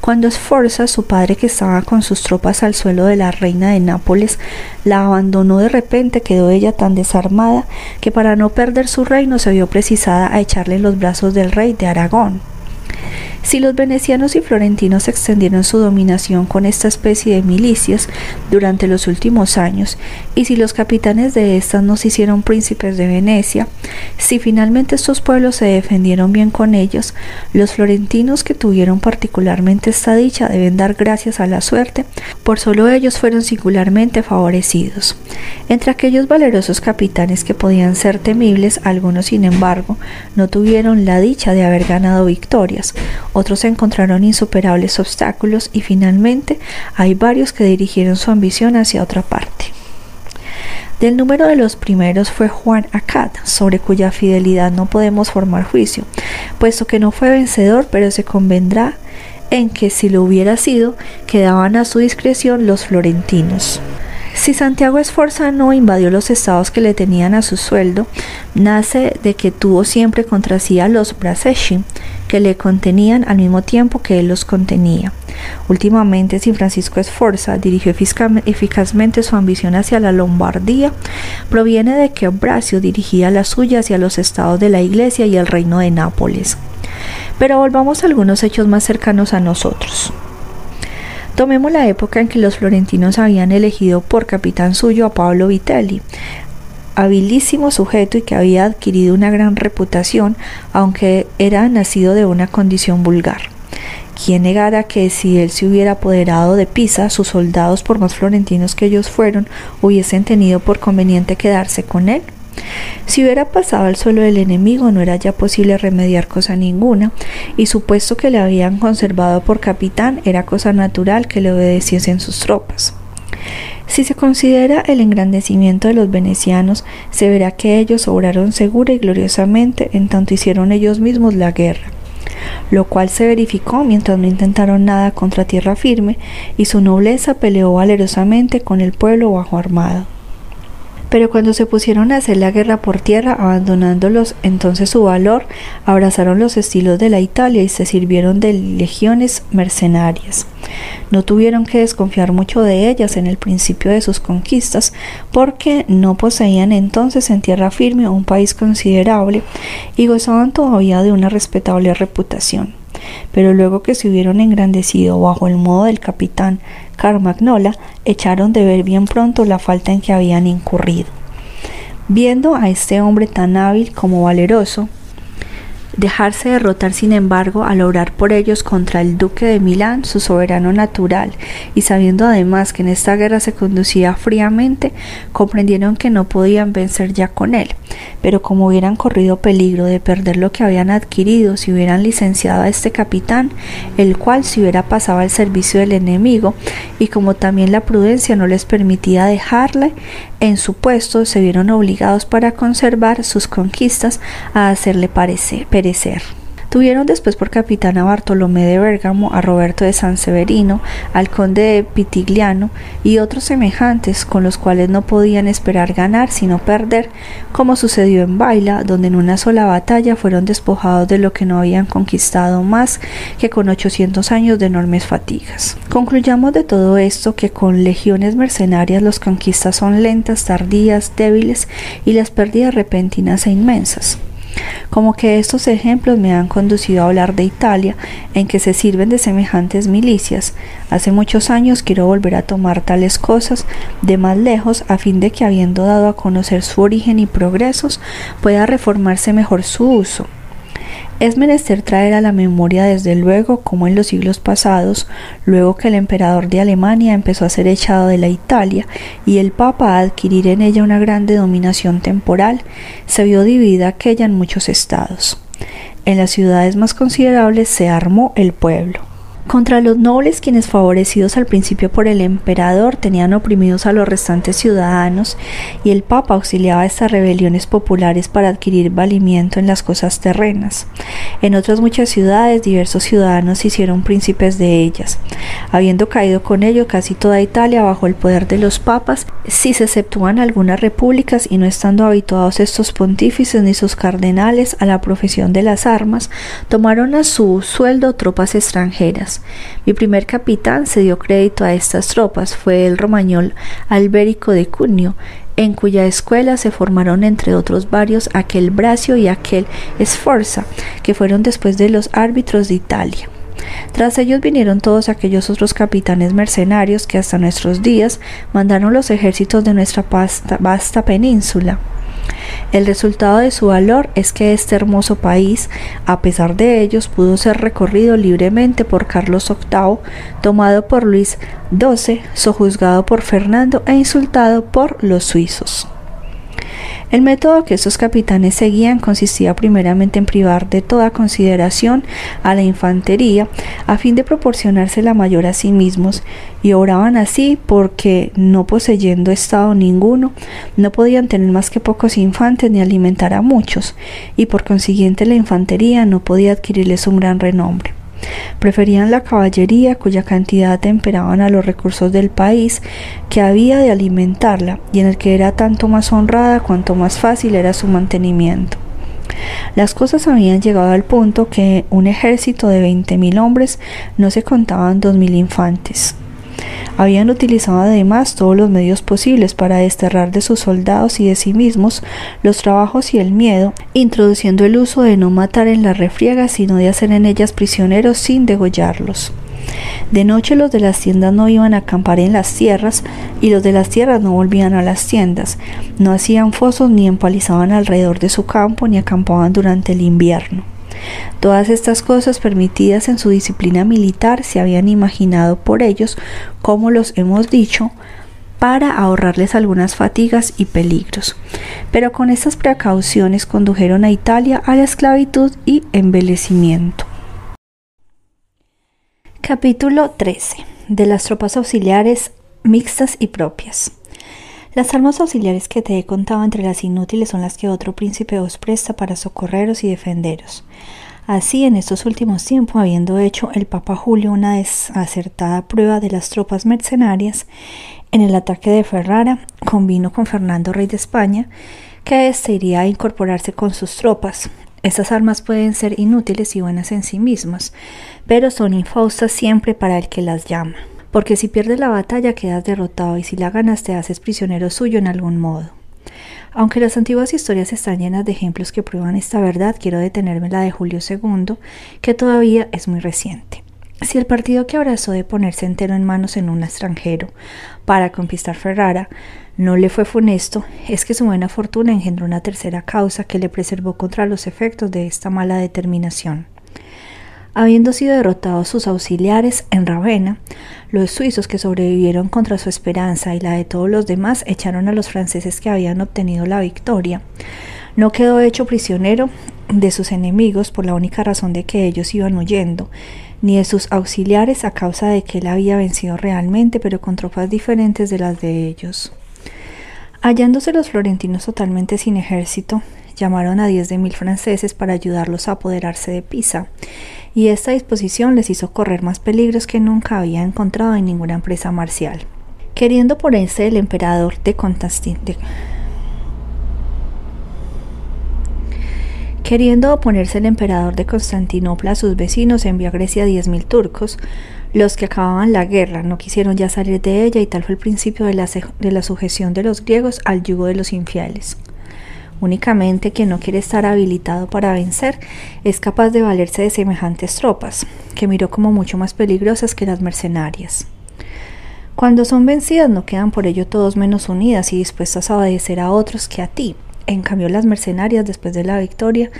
Cuando Sforza, su padre que estaba con sus tropas al suelo de la reina de Nápoles, la abandonó de repente, quedó ella tan desarmada que para no perder su reino se vio precisada a echarle en los brazos del rey de Aragón. Si los venecianos y florentinos extendieron su dominación con esta especie de milicias durante los últimos años, y si los capitanes de estas no se hicieron príncipes de Venecia, si finalmente estos pueblos se defendieron bien con ellos, los florentinos que tuvieron particularmente esta dicha deben dar gracias a la suerte, por solo ellos fueron singularmente favorecidos. Entre aquellos valerosos capitanes que podían ser temibles, algunos sin embargo no tuvieron la dicha de haber ganado victorias, otros encontraron insuperables obstáculos y finalmente hay varios que dirigieron su ambición hacia otra parte. Del número de los primeros fue Juan Acad, sobre cuya fidelidad no podemos formar juicio, puesto que no fue vencedor, pero se convendrá en que si lo hubiera sido, quedaban a su discreción los florentinos. Si Santiago Esforza no invadió los estados que le tenían a su sueldo, nace de que tuvo siempre contra sí a los Braseschi, que le contenían al mismo tiempo que él los contenía. Últimamente, si Francisco Esforza dirigió eficazmente su ambición hacia la Lombardía, proviene de que Brasio dirigía la suya hacia los estados de la Iglesia y el reino de Nápoles. Pero volvamos a algunos hechos más cercanos a nosotros. Tomemos la época en que los florentinos habían elegido por capitán suyo a Pablo Vitelli, habilísimo sujeto y que había adquirido una gran reputación, aunque era nacido de una condición vulgar. ¿Quién negara que si él se hubiera apoderado de Pisa, sus soldados, por más florentinos que ellos fueron, hubiesen tenido por conveniente quedarse con él? Si hubiera pasado al suelo del enemigo no era ya posible remediar cosa ninguna, y supuesto que le habían conservado por capitán era cosa natural que le obedeciesen sus tropas. Si se considera el engrandecimiento de los venecianos, se verá que ellos obraron segura y gloriosamente en tanto hicieron ellos mismos la guerra, lo cual se verificó mientras no intentaron nada contra tierra firme, y su nobleza peleó valerosamente con el pueblo bajo armado. Pero cuando se pusieron a hacer la guerra por tierra, abandonándolos entonces su valor, abrazaron los estilos de la Italia y se sirvieron de legiones mercenarias. No tuvieron que desconfiar mucho de ellas en el principio de sus conquistas, porque no poseían entonces en tierra firme un país considerable y gozaban todavía de una respetable reputación pero luego que se hubieron engrandecido bajo el modo del capitán Carmagnola, echaron de ver bien pronto la falta en que habían incurrido. Viendo a este hombre tan hábil como valeroso, dejarse derrotar sin embargo al obrar por ellos contra el duque de Milán, su soberano natural, y sabiendo además que en esta guerra se conducía fríamente, comprendieron que no podían vencer ya con él, pero como hubieran corrido peligro de perder lo que habían adquirido si hubieran licenciado a este capitán, el cual se hubiera pasado al servicio del enemigo, y como también la prudencia no les permitía dejarle en su puesto, se vieron obligados para conservar sus conquistas a hacerle perecer. Tuvieron después por capitán a Bartolomé de Bérgamo, a Roberto de San Severino, al conde de Pitigliano y otros semejantes con los cuales no podían esperar ganar sino perder, como sucedió en Baila, donde en una sola batalla fueron despojados de lo que no habían conquistado más que con 800 años de enormes fatigas. Concluyamos de todo esto que con legiones mercenarias las conquistas son lentas, tardías, débiles y las pérdidas repentinas e inmensas. Como que estos ejemplos me han conducido a hablar de Italia, en que se sirven de semejantes milicias. Hace muchos años quiero volver a tomar tales cosas de más lejos a fin de que habiendo dado a conocer su origen y progresos, pueda reformarse mejor su uso es menester traer a la memoria desde luego como en los siglos pasados, luego que el emperador de Alemania empezó a ser echado de la Italia y el Papa a adquirir en ella una grande dominación temporal, se vio dividida aquella en muchos estados. En las ciudades más considerables se armó el pueblo. Contra los nobles quienes favorecidos al principio por el emperador tenían oprimidos a los restantes ciudadanos y el papa auxiliaba estas rebeliones populares para adquirir valimiento en las cosas terrenas. En otras muchas ciudades diversos ciudadanos se hicieron príncipes de ellas, habiendo caído con ello casi toda Italia bajo el poder de los papas, si se exceptúan algunas repúblicas y no estando habituados estos pontífices ni sus cardenales a la profesión de las armas, tomaron a su sueldo tropas extranjeras mi primer capitán se dio crédito a estas tropas fue el romañol Albérico de Cunio, en cuya escuela se formaron entre otros varios aquel Bracio y aquel Sforza, que fueron después de los árbitros de Italia. Tras ellos vinieron todos aquellos otros capitanes mercenarios que hasta nuestros días mandaron los ejércitos de nuestra vasta península. El resultado de su valor es que este hermoso país, a pesar de ellos, pudo ser recorrido libremente por Carlos VIII, tomado por Luis XII, sojuzgado por Fernando e insultado por los suizos. El método que estos capitanes seguían consistía primeramente en privar de toda consideración a la infantería a fin de proporcionársela mayor a sí mismos y obraban así porque, no poseyendo estado ninguno, no podían tener más que pocos infantes ni alimentar a muchos, y por consiguiente la infantería no podía adquirirles un gran renombre. Preferían la caballería cuya cantidad temperaban a los recursos del país que había de alimentarla y en el que era tanto más honrada cuanto más fácil era su mantenimiento. Las cosas habían llegado al punto que un ejército de veinte mil hombres no se contaban dos mil infantes. Habían utilizado además todos los medios posibles para desterrar de sus soldados y de sí mismos los trabajos y el miedo, introduciendo el uso de no matar en las refriegas, sino de hacer en ellas prisioneros sin degollarlos. De noche los de las tiendas no iban a acampar en las tierras y los de las tierras no volvían a las tiendas, no hacían fosos ni empalizaban alrededor de su campo ni acampaban durante el invierno. Todas estas cosas permitidas en su disciplina militar se habían imaginado por ellos, como los hemos dicho, para ahorrarles algunas fatigas y peligros. Pero con estas precauciones condujeron a Italia a la esclavitud y embelecimiento. Capítulo 13. De las tropas auxiliares mixtas y propias. Las armas auxiliares que te he contado entre las inútiles son las que otro príncipe os presta para socorreros y defenderos. Así, en estos últimos tiempos, habiendo hecho el Papa Julio una desacertada prueba de las tropas mercenarias, en el ataque de Ferrara, convino con Fernando, rey de España, que éste iría a incorporarse con sus tropas. Estas armas pueden ser inútiles y buenas en sí mismas, pero son infaustas siempre para el que las llama, porque si pierdes la batalla quedas derrotado y si la ganas te haces prisionero suyo en algún modo. Aunque las antiguas historias están llenas de ejemplos que prueban esta verdad, quiero detenerme en la de Julio II, que todavía es muy reciente. Si el partido que abrazó de ponerse entero en manos en un extranjero para conquistar Ferrara no le fue funesto, es que su buena fortuna engendró una tercera causa que le preservó contra los efectos de esta mala determinación. Habiendo sido derrotados sus auxiliares en Ravenna, los suizos que sobrevivieron contra su esperanza y la de todos los demás echaron a los franceses que habían obtenido la victoria. No quedó hecho prisionero de sus enemigos por la única razón de que ellos iban huyendo, ni de sus auxiliares a causa de que él había vencido realmente, pero con tropas diferentes de las de ellos. Hallándose los florentinos totalmente sin ejército, llamaron a diez de mil franceses para ayudarlos a apoderarse de Pisa, y esta disposición les hizo correr más peligros que nunca había encontrado en ninguna empresa marcial. Queriendo ponerse el emperador de Constantinople Queriendo oponerse el emperador de Constantinopla a sus vecinos, envió a Grecia diez mil turcos. Los que acababan la guerra no quisieron ya salir de ella y tal fue el principio de la, de la sujeción de los griegos al yugo de los infieles. Únicamente quien no quiere estar habilitado para vencer es capaz de valerse de semejantes tropas, que miró como mucho más peligrosas que las mercenarias. Cuando son vencidas no quedan por ello todos menos unidas y dispuestas a obedecer a otros que a ti, en cambio, las mercenarias, después de la victoria,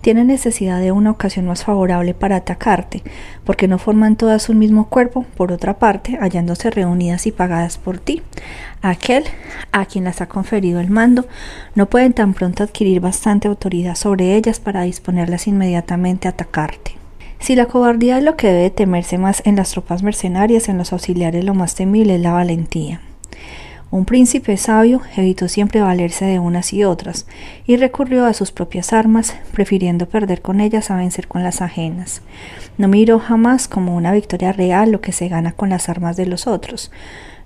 tienen necesidad de una ocasión más favorable para atacarte, porque no forman todas un mismo cuerpo, por otra parte, hallándose reunidas y pagadas por ti. Aquel a quien las ha conferido el mando no pueden tan pronto adquirir bastante autoridad sobre ellas para disponerlas inmediatamente a atacarte. Si la cobardía es lo que debe temerse más en las tropas mercenarias, en los auxiliares lo más temible es la valentía. Un príncipe sabio evitó siempre valerse de unas y otras, y recurrió a sus propias armas, prefiriendo perder con ellas a vencer con las ajenas. No miró jamás como una victoria real lo que se gana con las armas de los otros.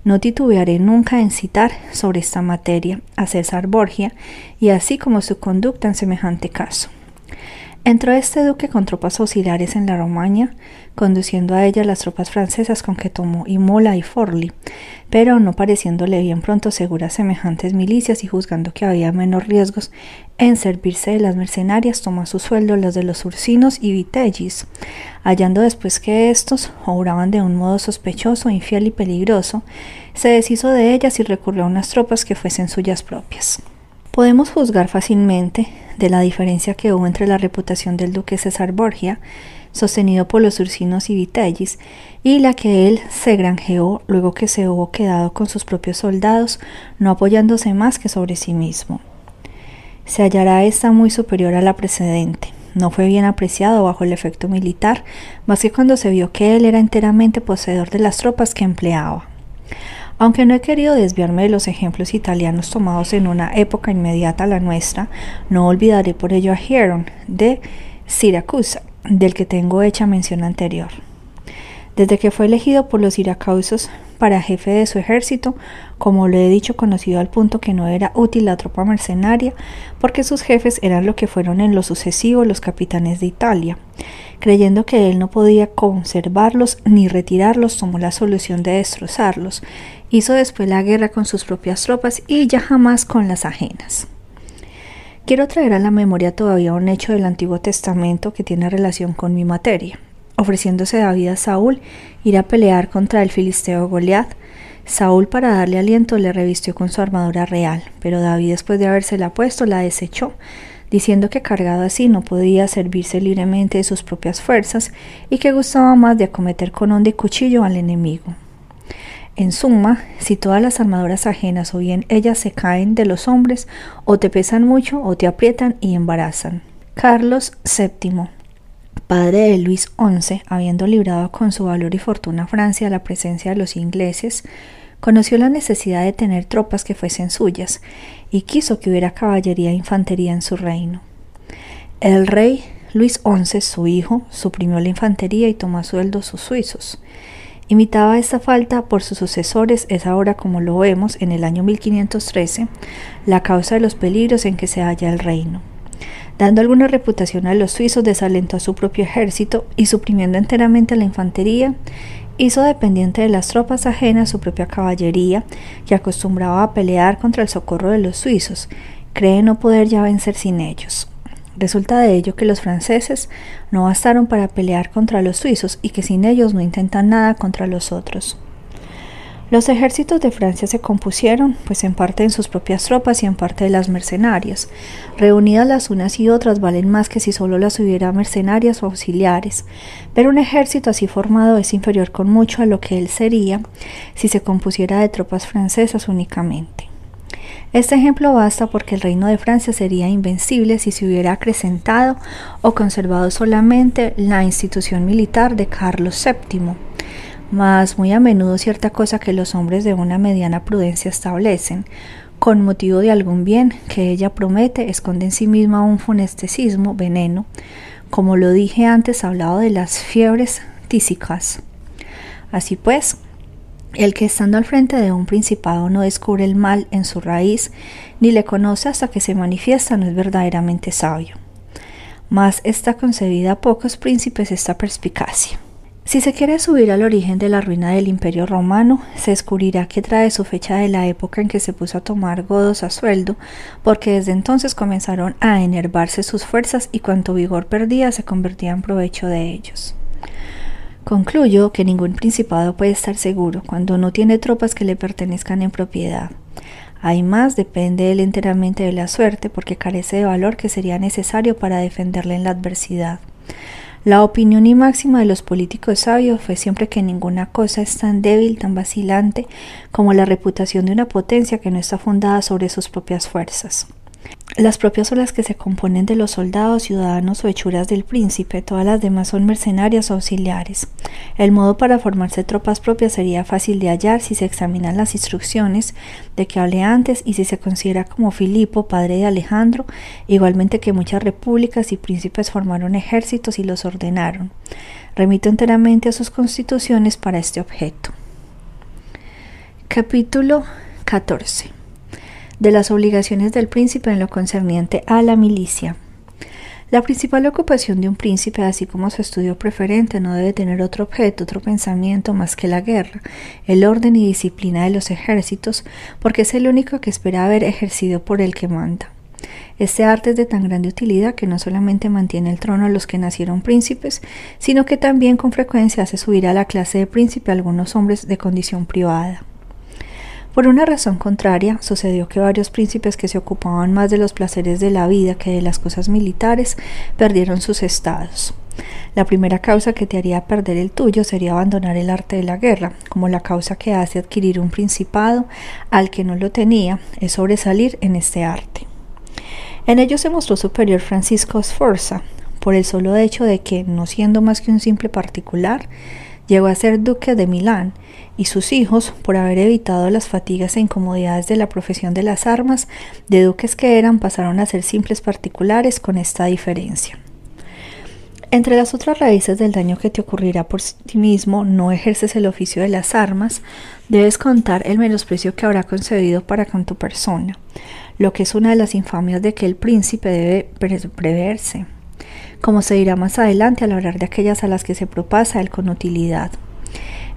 No titubearé nunca en citar sobre esta materia a César Borgia, y así como su conducta en semejante caso. Entró este duque con tropas auxiliares en la Romaña, conduciendo a ella las tropas francesas con que tomó Imola y Forli, pero no pareciéndole bien pronto seguras semejantes milicias y juzgando que había menos riesgos en servirse de las mercenarias, tomó a su sueldo los de los ursinos y vitellis, hallando después que éstos obraban de un modo sospechoso, infiel y peligroso, se deshizo de ellas y recurrió a unas tropas que fuesen suyas propias. Podemos juzgar fácilmente de la diferencia que hubo entre la reputación del duque César Borgia, sostenido por los ursinos y vitellis, y la que él se granjeó luego que se hubo quedado con sus propios soldados, no apoyándose más que sobre sí mismo. Se hallará esta muy superior a la precedente. No fue bien apreciado bajo el efecto militar, más que cuando se vio que él era enteramente poseedor de las tropas que empleaba. Aunque no he querido desviarme de los ejemplos italianos tomados en una época inmediata a la nuestra, no olvidaré por ello a Hieron de Siracusa, del que tengo hecha mención anterior. Desde que fue elegido por los siracusos para jefe de su ejército, como lo he dicho, conocido al punto que no era útil la tropa mercenaria, porque sus jefes eran lo que fueron en lo sucesivo los capitanes de Italia. Creyendo que él no podía conservarlos ni retirarlos, tomó la solución de destrozarlos. Hizo después la guerra con sus propias tropas y ya jamás con las ajenas. Quiero traer a la memoria todavía un hecho del Antiguo Testamento que tiene relación con mi materia ofreciéndose David a Saúl ir a pelear contra el filisteo Goliat. Saúl para darle aliento le revistió con su armadura real, pero David después de habérsela puesto la desechó, diciendo que cargado así no podía servirse libremente de sus propias fuerzas y que gustaba más de acometer con honda y cuchillo al enemigo. En suma, si todas las armaduras ajenas o bien ellas se caen de los hombres, o te pesan mucho o te aprietan y embarazan. Carlos VII padre de Luis XI, habiendo librado con su valor y fortuna Francia la presencia de los ingleses, conoció la necesidad de tener tropas que fuesen suyas y quiso que hubiera caballería e infantería en su reino. El rey Luis XI, su hijo, suprimió la infantería y tomó a sueldo sus suizos. Imitaba esta falta por sus sucesores es ahora, como lo vemos, en el año 1513, la causa de los peligros en que se halla el reino dando alguna reputación a los suizos, desalentó a su propio ejército y suprimiendo enteramente a la infantería, hizo dependiente de las tropas ajenas su propia caballería, que acostumbraba a pelear contra el socorro de los suizos, cree no poder ya vencer sin ellos. Resulta de ello que los franceses no bastaron para pelear contra los suizos y que sin ellos no intentan nada contra los otros. Los ejércitos de Francia se compusieron, pues en parte en sus propias tropas y en parte de las mercenarias. Reunidas las unas y otras valen más que si solo las hubiera mercenarias o auxiliares, pero un ejército así formado es inferior con mucho a lo que él sería si se compusiera de tropas francesas únicamente. Este ejemplo basta porque el reino de Francia sería invencible si se hubiera acrecentado o conservado solamente la institución militar de Carlos VII mas muy a menudo cierta cosa que los hombres de una mediana prudencia establecen, con motivo de algún bien que ella promete, esconde en sí misma un funestesismo, veneno, como lo dije antes, hablado de las fiebres tísicas. Así pues, el que estando al frente de un principado no descubre el mal en su raíz, ni le conoce hasta que se manifiesta, no es verdaderamente sabio. Mas está concebida a pocos príncipes esta perspicacia. Si se quiere subir al origen de la ruina del Imperio Romano, se descubrirá que trae su fecha de la época en que se puso a tomar godos a sueldo, porque desde entonces comenzaron a enervarse sus fuerzas y cuanto vigor perdía se convertía en provecho de ellos. Concluyo que ningún principado puede estar seguro cuando no tiene tropas que le pertenezcan en propiedad. Hay más depende él enteramente de la suerte porque carece de valor que sería necesario para defenderle en la adversidad. La opinión y máxima de los políticos sabios fue siempre que ninguna cosa es tan débil, tan vacilante como la reputación de una potencia que no está fundada sobre sus propias fuerzas. Las propias son las que se componen de los soldados, ciudadanos o hechuras del príncipe, todas las demás son mercenarias o auxiliares. El modo para formarse tropas propias sería fácil de hallar si se examinan las instrucciones de que hablé antes y si se considera como Filipo, padre de Alejandro, igualmente que muchas repúblicas y príncipes formaron ejércitos y los ordenaron. Remito enteramente a sus constituciones para este objeto. Capítulo 14 de las obligaciones del príncipe en lo concerniente a la milicia. La principal ocupación de un príncipe, así como su estudio preferente, no debe tener otro objeto, otro pensamiento más que la guerra, el orden y disciplina de los ejércitos, porque es el único que espera haber ejercido por el que manda. Este arte es de tan grande utilidad que no solamente mantiene el trono a los que nacieron príncipes, sino que también con frecuencia hace subir a la clase de príncipe a algunos hombres de condición privada. Por una razón contraria, sucedió que varios príncipes que se ocupaban más de los placeres de la vida que de las cosas militares perdieron sus estados. La primera causa que te haría perder el tuyo sería abandonar el arte de la guerra, como la causa que hace adquirir un principado al que no lo tenía es sobresalir en este arte. En ello se mostró superior Francisco Sforza, por el solo hecho de que, no siendo más que un simple particular, llegó a ser duque de Milán y sus hijos, por haber evitado las fatigas e incomodidades de la profesión de las armas, de duques que eran, pasaron a ser simples particulares con esta diferencia. Entre las otras raíces del daño que te ocurrirá por ti mismo, no ejerces el oficio de las armas, debes contar el menosprecio que habrá concebido para con tu persona, lo que es una de las infamias de que el príncipe debe preverse como se dirá más adelante al hablar de aquellas a las que se propasa él con utilidad.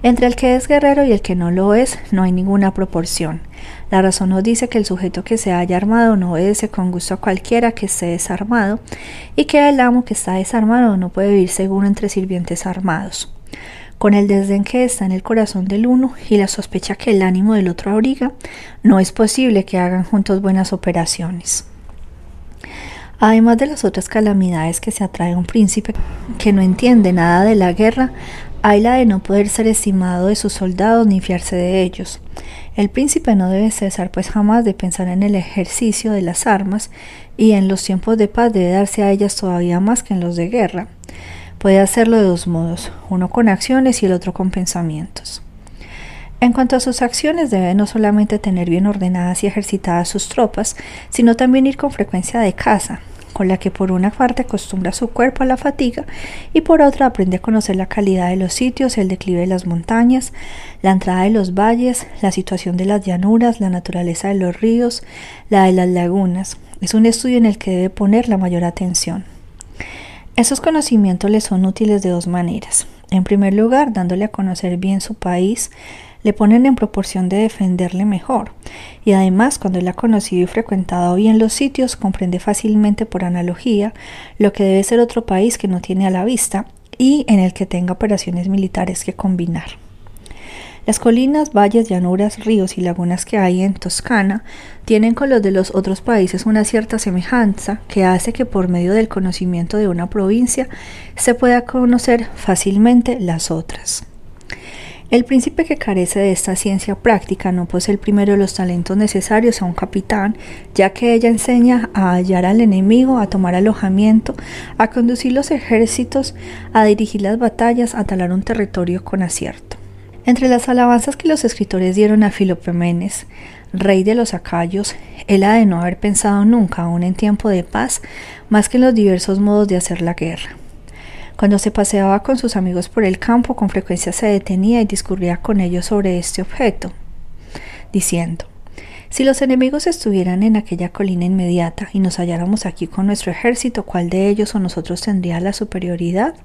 Entre el que es guerrero y el que no lo es, no hay ninguna proporción. La razón nos dice que el sujeto que se haya armado no obedece con gusto a cualquiera que esté desarmado, y que el amo que está desarmado no puede vivir seguro entre sirvientes armados. Con el desdén que está en el corazón del uno y la sospecha que el ánimo del otro abriga, no es posible que hagan juntos buenas operaciones. Además de las otras calamidades que se atrae un príncipe que no entiende nada de la guerra, hay la de no poder ser estimado de sus soldados ni fiarse de ellos. El príncipe no debe cesar pues jamás de pensar en el ejercicio de las armas y en los tiempos de paz debe darse a ellas todavía más que en los de guerra. Puede hacerlo de dos modos, uno con acciones y el otro con pensamientos. En cuanto a sus acciones, debe no solamente tener bien ordenadas y ejercitadas sus tropas, sino también ir con frecuencia de caza, con la que por una parte acostumbra su cuerpo a la fatiga y por otra aprende a conocer la calidad de los sitios, el declive de las montañas, la entrada de los valles, la situación de las llanuras, la naturaleza de los ríos, la de las lagunas. Es un estudio en el que debe poner la mayor atención. Esos conocimientos le son útiles de dos maneras. En primer lugar, dándole a conocer bien su país, le ponen en proporción de defenderle mejor, y además cuando él ha conocido y frecuentado bien los sitios, comprende fácilmente por analogía lo que debe ser otro país que no tiene a la vista y en el que tenga operaciones militares que combinar. Las colinas, valles, llanuras, ríos y lagunas que hay en Toscana tienen con los de los otros países una cierta semejanza que hace que por medio del conocimiento de una provincia se pueda conocer fácilmente las otras. El príncipe que carece de esta ciencia práctica no posee el primero de los talentos necesarios a un capitán, ya que ella enseña a hallar al enemigo, a tomar alojamiento, a conducir los ejércitos, a dirigir las batallas, a talar un territorio con acierto. Entre las alabanzas que los escritores dieron a Filopemenes, rey de los acayos, él ha de no haber pensado nunca, aun en tiempo de paz, más que en los diversos modos de hacer la guerra. Cuando se paseaba con sus amigos por el campo, con frecuencia se detenía y discurría con ellos sobre este objeto, diciendo, si los enemigos estuvieran en aquella colina inmediata y nos halláramos aquí con nuestro ejército, ¿cuál de ellos o nosotros tendría la superioridad?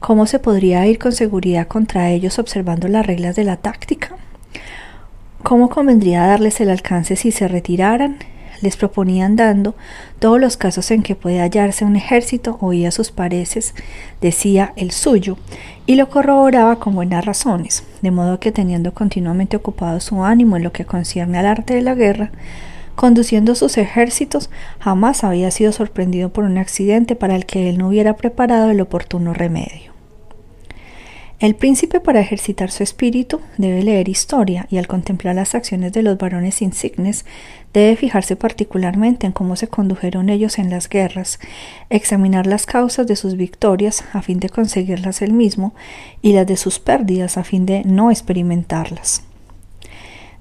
¿Cómo se podría ir con seguridad contra ellos observando las reglas de la táctica? ¿Cómo convendría darles el alcance si se retiraran? Les proponían dando todos los casos en que puede hallarse un ejército, oía sus pareces, decía el suyo, y lo corroboraba con buenas razones, de modo que teniendo continuamente ocupado su ánimo en lo que concierne al arte de la guerra, conduciendo sus ejércitos, jamás había sido sorprendido por un accidente para el que él no hubiera preparado el oportuno remedio. El príncipe para ejercitar su espíritu debe leer historia y al contemplar las acciones de los varones insignes debe fijarse particularmente en cómo se condujeron ellos en las guerras, examinar las causas de sus victorias a fin de conseguirlas él mismo y las de sus pérdidas a fin de no experimentarlas.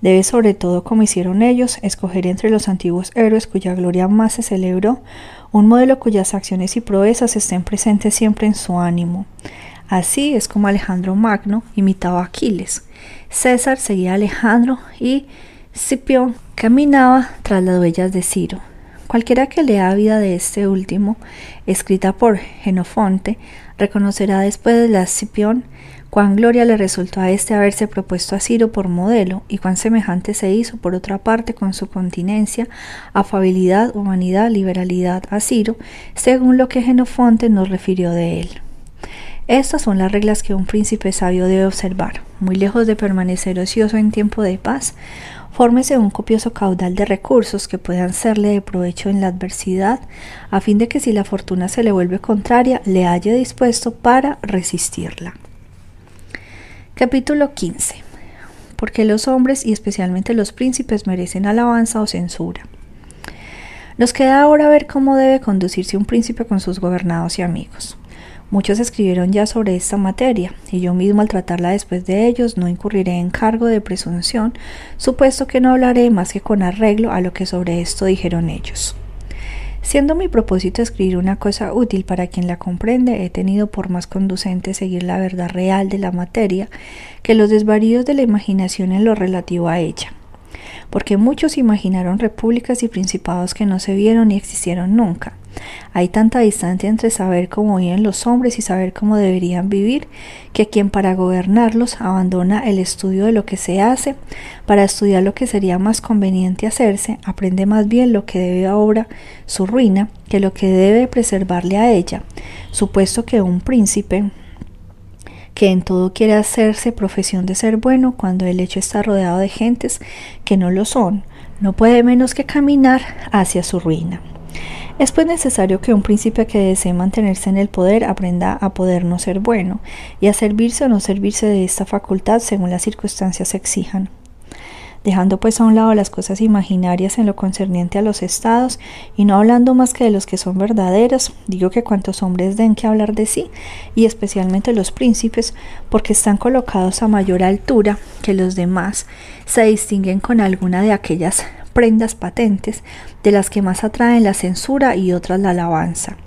Debe sobre todo, como hicieron ellos, escoger entre los antiguos héroes cuya gloria más se celebró, un modelo cuyas acciones y proezas estén presentes siempre en su ánimo, Así es como Alejandro Magno imitaba a Aquiles. César seguía a Alejandro y Scipión caminaba tras las huellas de Ciro. Cualquiera que lea vida de este último, escrita por Genofonte, reconocerá después de la Scipión cuán gloria le resultó a éste haberse propuesto a Ciro por modelo y cuán semejante se hizo por otra parte con su continencia, afabilidad, humanidad, liberalidad a Ciro, según lo que Genofonte nos refirió de él. Estas son las reglas que un príncipe sabio debe observar. Muy lejos de permanecer ocioso en tiempo de paz, fórmese un copioso caudal de recursos que puedan serle de provecho en la adversidad, a fin de que si la fortuna se le vuelve contraria, le haya dispuesto para resistirla. Capítulo 15. Porque los hombres y especialmente los príncipes merecen alabanza o censura. Nos queda ahora ver cómo debe conducirse un príncipe con sus gobernados y amigos. Muchos escribieron ya sobre esta materia, y yo mismo al tratarla después de ellos no incurriré en cargo de presunción, supuesto que no hablaré más que con arreglo a lo que sobre esto dijeron ellos. Siendo mi propósito escribir una cosa útil para quien la comprende, he tenido por más conducente seguir la verdad real de la materia que los desvaríos de la imaginación en lo relativo a ella porque muchos imaginaron repúblicas y principados que no se vieron ni existieron nunca. Hay tanta distancia entre saber cómo viven los hombres y saber cómo deberían vivir, que quien para gobernarlos abandona el estudio de lo que se hace, para estudiar lo que sería más conveniente hacerse, aprende más bien lo que debe ahora su ruina que lo que debe preservarle a ella, supuesto que un príncipe que en todo quiere hacerse profesión de ser bueno cuando el hecho está rodeado de gentes que no lo son, no puede menos que caminar hacia su ruina. Es pues necesario que un príncipe que desee mantenerse en el poder aprenda a poder no ser bueno y a servirse o no servirse de esta facultad según las circunstancias exijan dejando pues a un lado las cosas imaginarias en lo concerniente a los estados y no hablando más que de los que son verdaderos, digo que cuantos hombres den que hablar de sí, y especialmente los príncipes, porque están colocados a mayor altura que los demás, se distinguen con alguna de aquellas prendas patentes de las que más atraen la censura y otras la alabanza.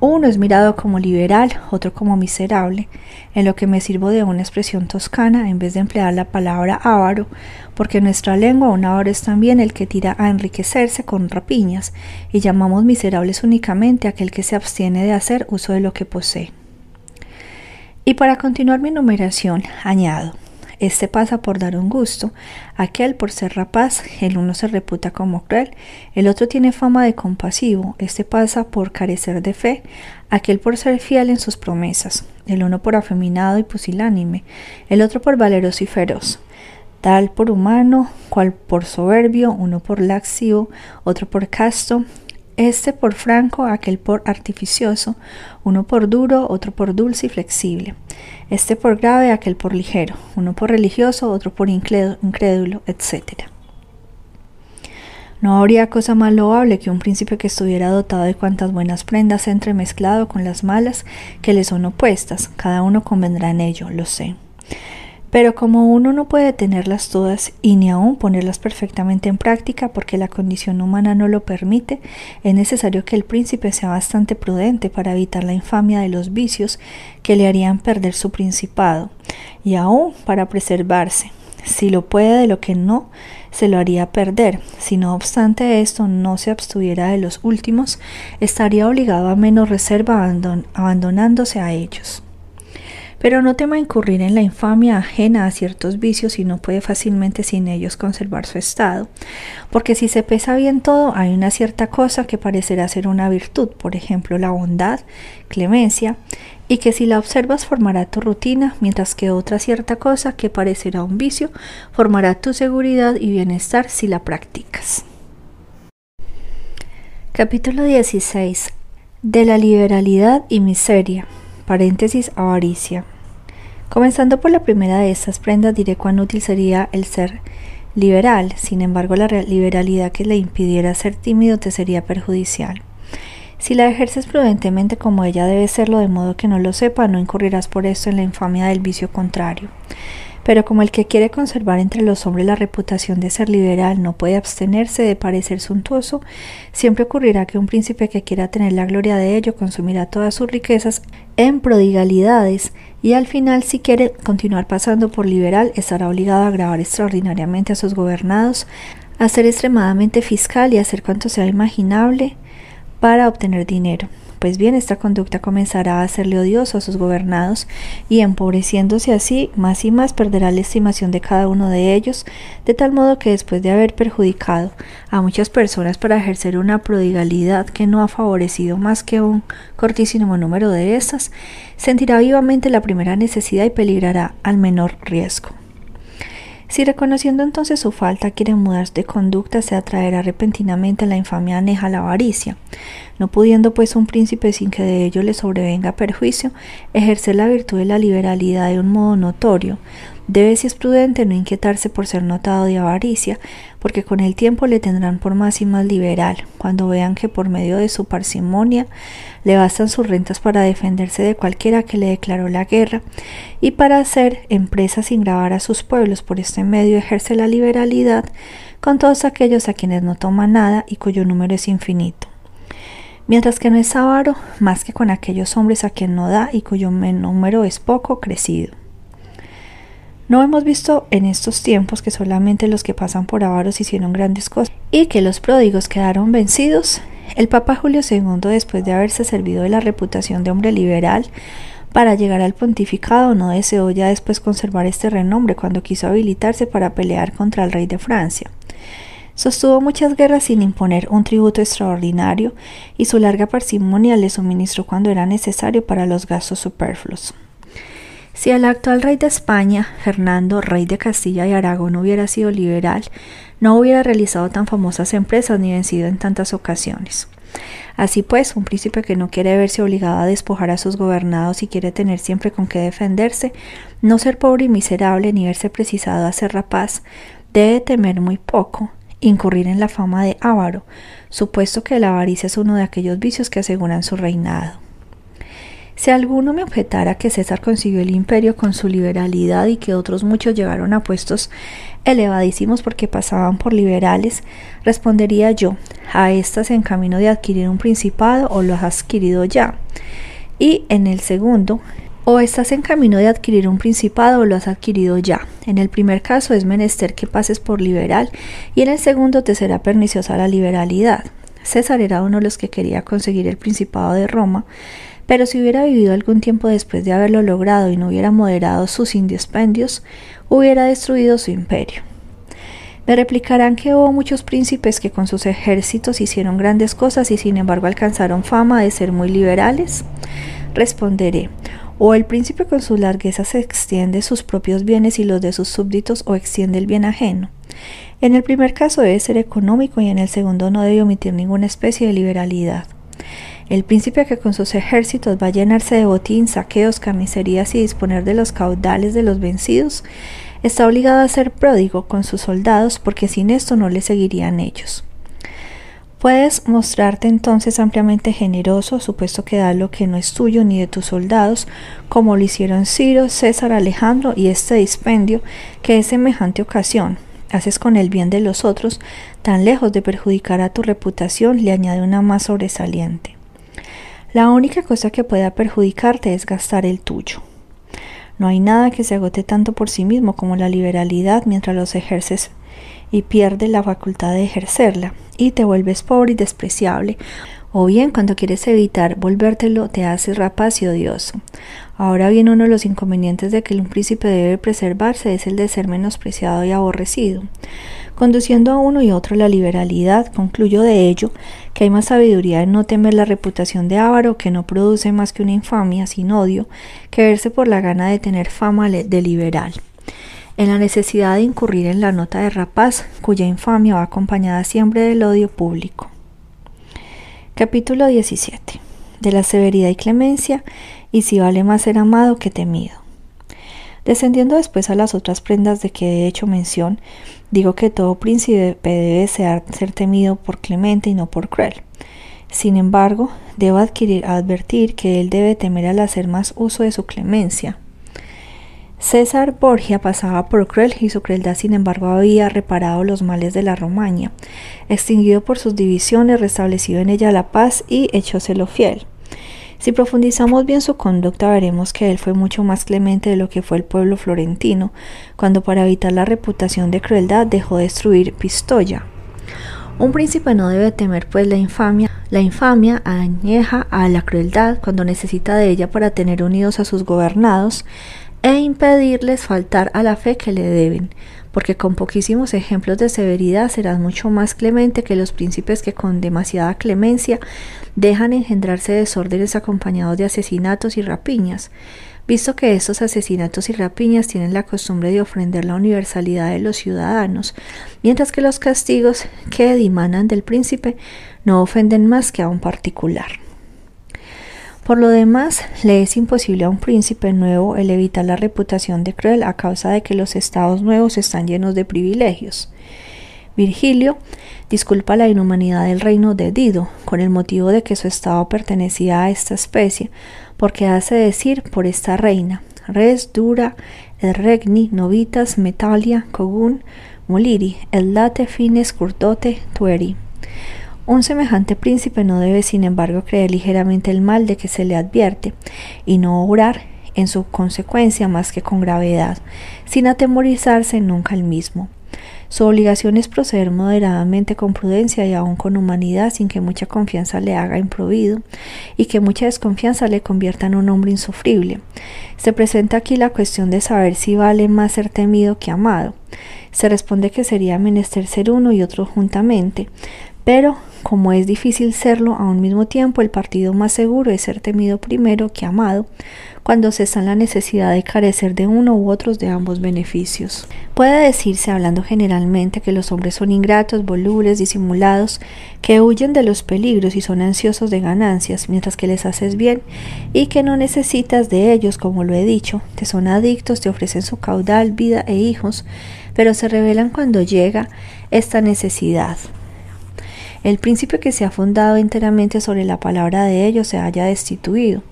Uno es mirado como liberal, otro como miserable, en lo que me sirvo de una expresión toscana en vez de emplear la palabra avaro, porque nuestra lengua un avaro es también el que tira a enriquecerse con rapiñas, y llamamos miserables únicamente aquel que se abstiene de hacer uso de lo que posee. Y para continuar mi numeración, añado, este pasa por dar un gusto, aquel por ser rapaz, el uno se reputa como cruel, el otro tiene fama de compasivo, este pasa por carecer de fe, aquel por ser fiel en sus promesas, el uno por afeminado y pusilánime, el otro por valeroso y feroz tal por humano, cual por soberbio, uno por laxio, otro por casto, este por franco, aquel por artificioso, uno por duro, otro por dulce y flexible, este por grave, aquel por ligero, uno por religioso, otro por incrédulo, etc. No habría cosa más loable que un príncipe que estuviera dotado de cuantas buenas prendas entremezclado con las malas que le son opuestas, cada uno convendrá en ello, lo sé. Pero como uno no puede tenerlas todas y ni aún ponerlas perfectamente en práctica porque la condición humana no lo permite, es necesario que el príncipe sea bastante prudente para evitar la infamia de los vicios que le harían perder su principado, y aún para preservarse. Si lo puede de lo que no, se lo haría perder. Si no obstante esto no se abstuviera de los últimos, estaría obligado a menos reserva abandonándose a ellos. Pero no tema incurrir en la infamia ajena a ciertos vicios y no puede fácilmente sin ellos conservar su estado, porque si se pesa bien todo hay una cierta cosa que parecerá ser una virtud, por ejemplo la bondad, clemencia, y que si la observas formará tu rutina, mientras que otra cierta cosa que parecerá un vicio formará tu seguridad y bienestar si la practicas. Capítulo 16 de la liberalidad y miseria paréntesis avaricia. Comenzando por la primera de estas prendas, diré cuán útil sería el ser liberal, sin embargo la liberalidad que le impidiera ser tímido te sería perjudicial. Si la ejerces prudentemente como ella debe serlo, de modo que no lo sepa, no incurrirás por esto en la infamia del vicio contrario. Pero como el que quiere conservar entre los hombres la reputación de ser liberal no puede abstenerse de parecer suntuoso, siempre ocurrirá que un príncipe que quiera tener la gloria de ello consumirá todas sus riquezas en prodigalidades y al final si quiere continuar pasando por liberal estará obligado a agravar extraordinariamente a sus gobernados, a ser extremadamente fiscal y a hacer cuanto sea imaginable para obtener dinero. Pues bien, esta conducta comenzará a hacerle odioso a sus gobernados y empobreciéndose así, más y más perderá la estimación de cada uno de ellos, de tal modo que después de haber perjudicado a muchas personas para ejercer una prodigalidad que no ha favorecido más que un cortísimo número de estas, sentirá vivamente la primera necesidad y peligrará al menor riesgo. Si reconociendo entonces su falta quiere mudarse de conducta, se atraerá repentinamente la infamia aneja la avaricia. No pudiendo pues un príncipe sin que de ello le sobrevenga perjuicio, ejercer la virtud de la liberalidad de un modo notorio, Debe, si es prudente, no inquietarse por ser notado de avaricia, porque con el tiempo le tendrán por más y más liberal, cuando vean que por medio de su parsimonia le bastan sus rentas para defenderse de cualquiera que le declaró la guerra, y para hacer empresas sin grabar a sus pueblos por este medio ejerce la liberalidad con todos aquellos a quienes no toma nada y cuyo número es infinito mientras que no es avaro más que con aquellos hombres a quien no da y cuyo número es poco crecido. No hemos visto en estos tiempos que solamente los que pasan por avaros hicieron grandes cosas y que los pródigos quedaron vencidos. El Papa Julio II, después de haberse servido de la reputación de hombre liberal para llegar al pontificado, no deseó ya después conservar este renombre cuando quiso habilitarse para pelear contra el rey de Francia. Sostuvo muchas guerras sin imponer un tributo extraordinario y su larga parsimonia le suministró cuando era necesario para los gastos superfluos. Si el actual rey de España, Fernando, rey de Castilla y Aragón, hubiera sido liberal, no hubiera realizado tan famosas empresas ni vencido en tantas ocasiones. Así pues, un príncipe que no quiere verse obligado a despojar a sus gobernados y quiere tener siempre con qué defenderse, no ser pobre y miserable ni verse precisado a ser rapaz, debe temer muy poco, incurrir en la fama de avaro, supuesto que la avaricia es uno de aquellos vicios que aseguran su reinado. Si alguno me objetara que César consiguió el imperio con su liberalidad y que otros muchos llegaron a puestos elevadísimos porque pasaban por liberales, respondería yo, a estas en camino de adquirir un principado o lo has adquirido ya. Y en el segundo, o estás en camino de adquirir un principado o lo has adquirido ya. En el primer caso es menester que pases por liberal y en el segundo te será perniciosa la liberalidad. César era uno de los que quería conseguir el principado de Roma, pero si hubiera vivido algún tiempo después de haberlo logrado y no hubiera moderado sus indispendios, hubiera destruido su imperio. Me replicarán que hubo muchos príncipes que con sus ejércitos hicieron grandes cosas y sin embargo alcanzaron fama de ser muy liberales. Responderé, o el príncipe con su largueza se extiende sus propios bienes y los de sus súbditos o extiende el bien ajeno. En el primer caso debe ser económico y en el segundo no debe omitir ninguna especie de liberalidad. El príncipe que con sus ejércitos va a llenarse de botín, saqueos, carnicerías y disponer de los caudales de los vencidos, está obligado a ser pródigo con sus soldados porque sin esto no le seguirían ellos. Puedes mostrarte entonces ampliamente generoso, supuesto que da lo que no es tuyo ni de tus soldados, como lo hicieron Ciro, César, Alejandro y este dispendio, que es semejante ocasión. Haces con el bien de los otros, tan lejos de perjudicar a tu reputación, le añade una más sobresaliente. La única cosa que pueda perjudicarte es gastar el tuyo. No hay nada que se agote tanto por sí mismo como la liberalidad mientras los ejerces y pierdes la facultad de ejercerla y te vuelves pobre y despreciable. O bien cuando quieres evitar volvértelo te haces rapaz y odioso. Ahora bien, uno de los inconvenientes de que un príncipe debe preservarse es el de ser menospreciado y aborrecido. Conduciendo a uno y otro la liberalidad, concluyo de ello que hay más sabiduría en no temer la reputación de avaro, que no produce más que una infamia sin odio, que verse por la gana de tener fama de liberal. En la necesidad de incurrir en la nota de rapaz, cuya infamia va acompañada siempre del odio público. Capítulo 17. De la severidad y clemencia, y si vale más ser amado que temido. Descendiendo después a las otras prendas de que he hecho mención, digo que todo príncipe debe ser, temido por clemente y no por cruel. Sin embargo, debo adquirir, advertir que él debe temer al hacer más uso de su clemencia. César Borgia pasaba por cruel y su crueldad sin embargo había reparado los males de la Romaña, extinguido por sus divisiones, restablecido en ella la paz y echóselo fiel. Si profundizamos bien su conducta, veremos que él fue mucho más clemente de lo que fue el pueblo florentino, cuando para evitar la reputación de crueldad dejó destruir Pistoia. Un príncipe no debe temer pues la infamia. La infamia añeja a la crueldad cuando necesita de ella para tener unidos a sus gobernados e impedirles faltar a la fe que le deben, porque con poquísimos ejemplos de severidad serás mucho más clemente que los príncipes que con demasiada clemencia dejan engendrarse desórdenes acompañados de asesinatos y rapiñas, visto que estos asesinatos y rapiñas tienen la costumbre de ofender la universalidad de los ciudadanos, mientras que los castigos que dimanan del príncipe no ofenden más que a un particular. Por lo demás, le es imposible a un príncipe nuevo el evitar la reputación de cruel a causa de que los estados nuevos están llenos de privilegios. Virgilio disculpa la inhumanidad del reino de Dido con el motivo de que su estado pertenecía a esta especie, porque hace decir por esta reina res dura el regni novitas metalia cogun moliri el late fines curtote tueri un semejante príncipe no debe, sin embargo, creer ligeramente el mal de que se le advierte y no obrar en su consecuencia más que con gravedad, sin atemorizarse nunca el mismo. Su obligación es proceder moderadamente con prudencia y aun con humanidad sin que mucha confianza le haga improvido y que mucha desconfianza le convierta en un hombre insufrible. Se presenta aquí la cuestión de saber si vale más ser temido que amado. Se responde que sería menester ser uno y otro juntamente, pero como es difícil serlo a un mismo tiempo, el partido más seguro es ser temido primero que amado, cuando en la necesidad de carecer de uno u otros de ambos beneficios. Puede decirse, hablando generalmente, que los hombres son ingratos, volubles, disimulados, que huyen de los peligros y son ansiosos de ganancias, mientras que les haces bien, y que no necesitas de ellos, como lo he dicho, te son adictos, te ofrecen su caudal, vida e hijos, pero se revelan cuando llega esta necesidad. El príncipe que se ha fundado enteramente sobre la palabra de ellos se haya destituido,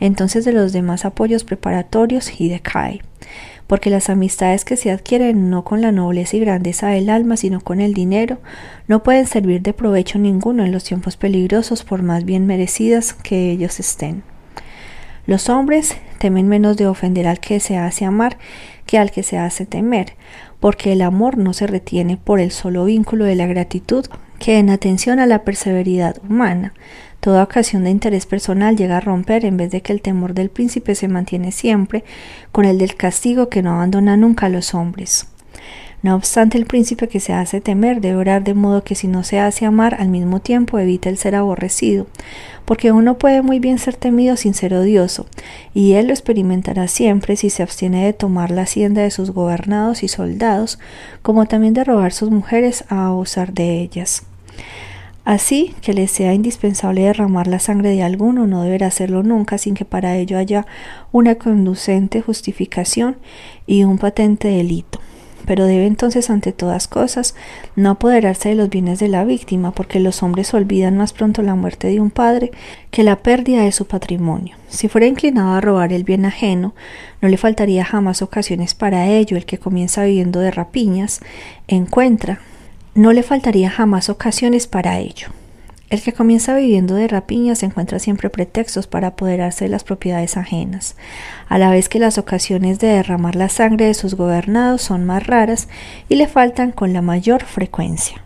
entonces de los demás apoyos preparatorios y decae, porque las amistades que se adquieren no con la nobleza y grandeza del alma, sino con el dinero, no pueden servir de provecho ninguno en los tiempos peligrosos por más bien merecidas que ellos estén. Los hombres temen menos de ofender al que se hace amar que al que se hace temer, porque el amor no se retiene por el solo vínculo de la gratitud que en atención a la perseveridad humana. Toda ocasión de interés personal llega a romper en vez de que el temor del príncipe se mantiene siempre con el del castigo que no abandona nunca a los hombres. No obstante, el príncipe que se hace temer debe orar de modo que si no se hace amar al mismo tiempo evita el ser aborrecido, porque uno puede muy bien ser temido sin ser odioso, y él lo experimentará siempre si se abstiene de tomar la hacienda de sus gobernados y soldados, como también de robar sus mujeres a abusar de ellas. Así que le sea indispensable derramar la sangre de alguno, no deberá hacerlo nunca sin que para ello haya una conducente justificación y un patente delito pero debe entonces ante todas cosas no apoderarse de los bienes de la víctima, porque los hombres olvidan más pronto la muerte de un padre que la pérdida de su patrimonio. Si fuera inclinado a robar el bien ajeno, no le faltaría jamás ocasiones para ello. El que comienza viviendo de rapiñas encuentra, no le faltaría jamás ocasiones para ello. El que comienza viviendo de rapiñas encuentra siempre pretextos para apoderarse de las propiedades ajenas, a la vez que las ocasiones de derramar la sangre de sus gobernados son más raras y le faltan con la mayor frecuencia.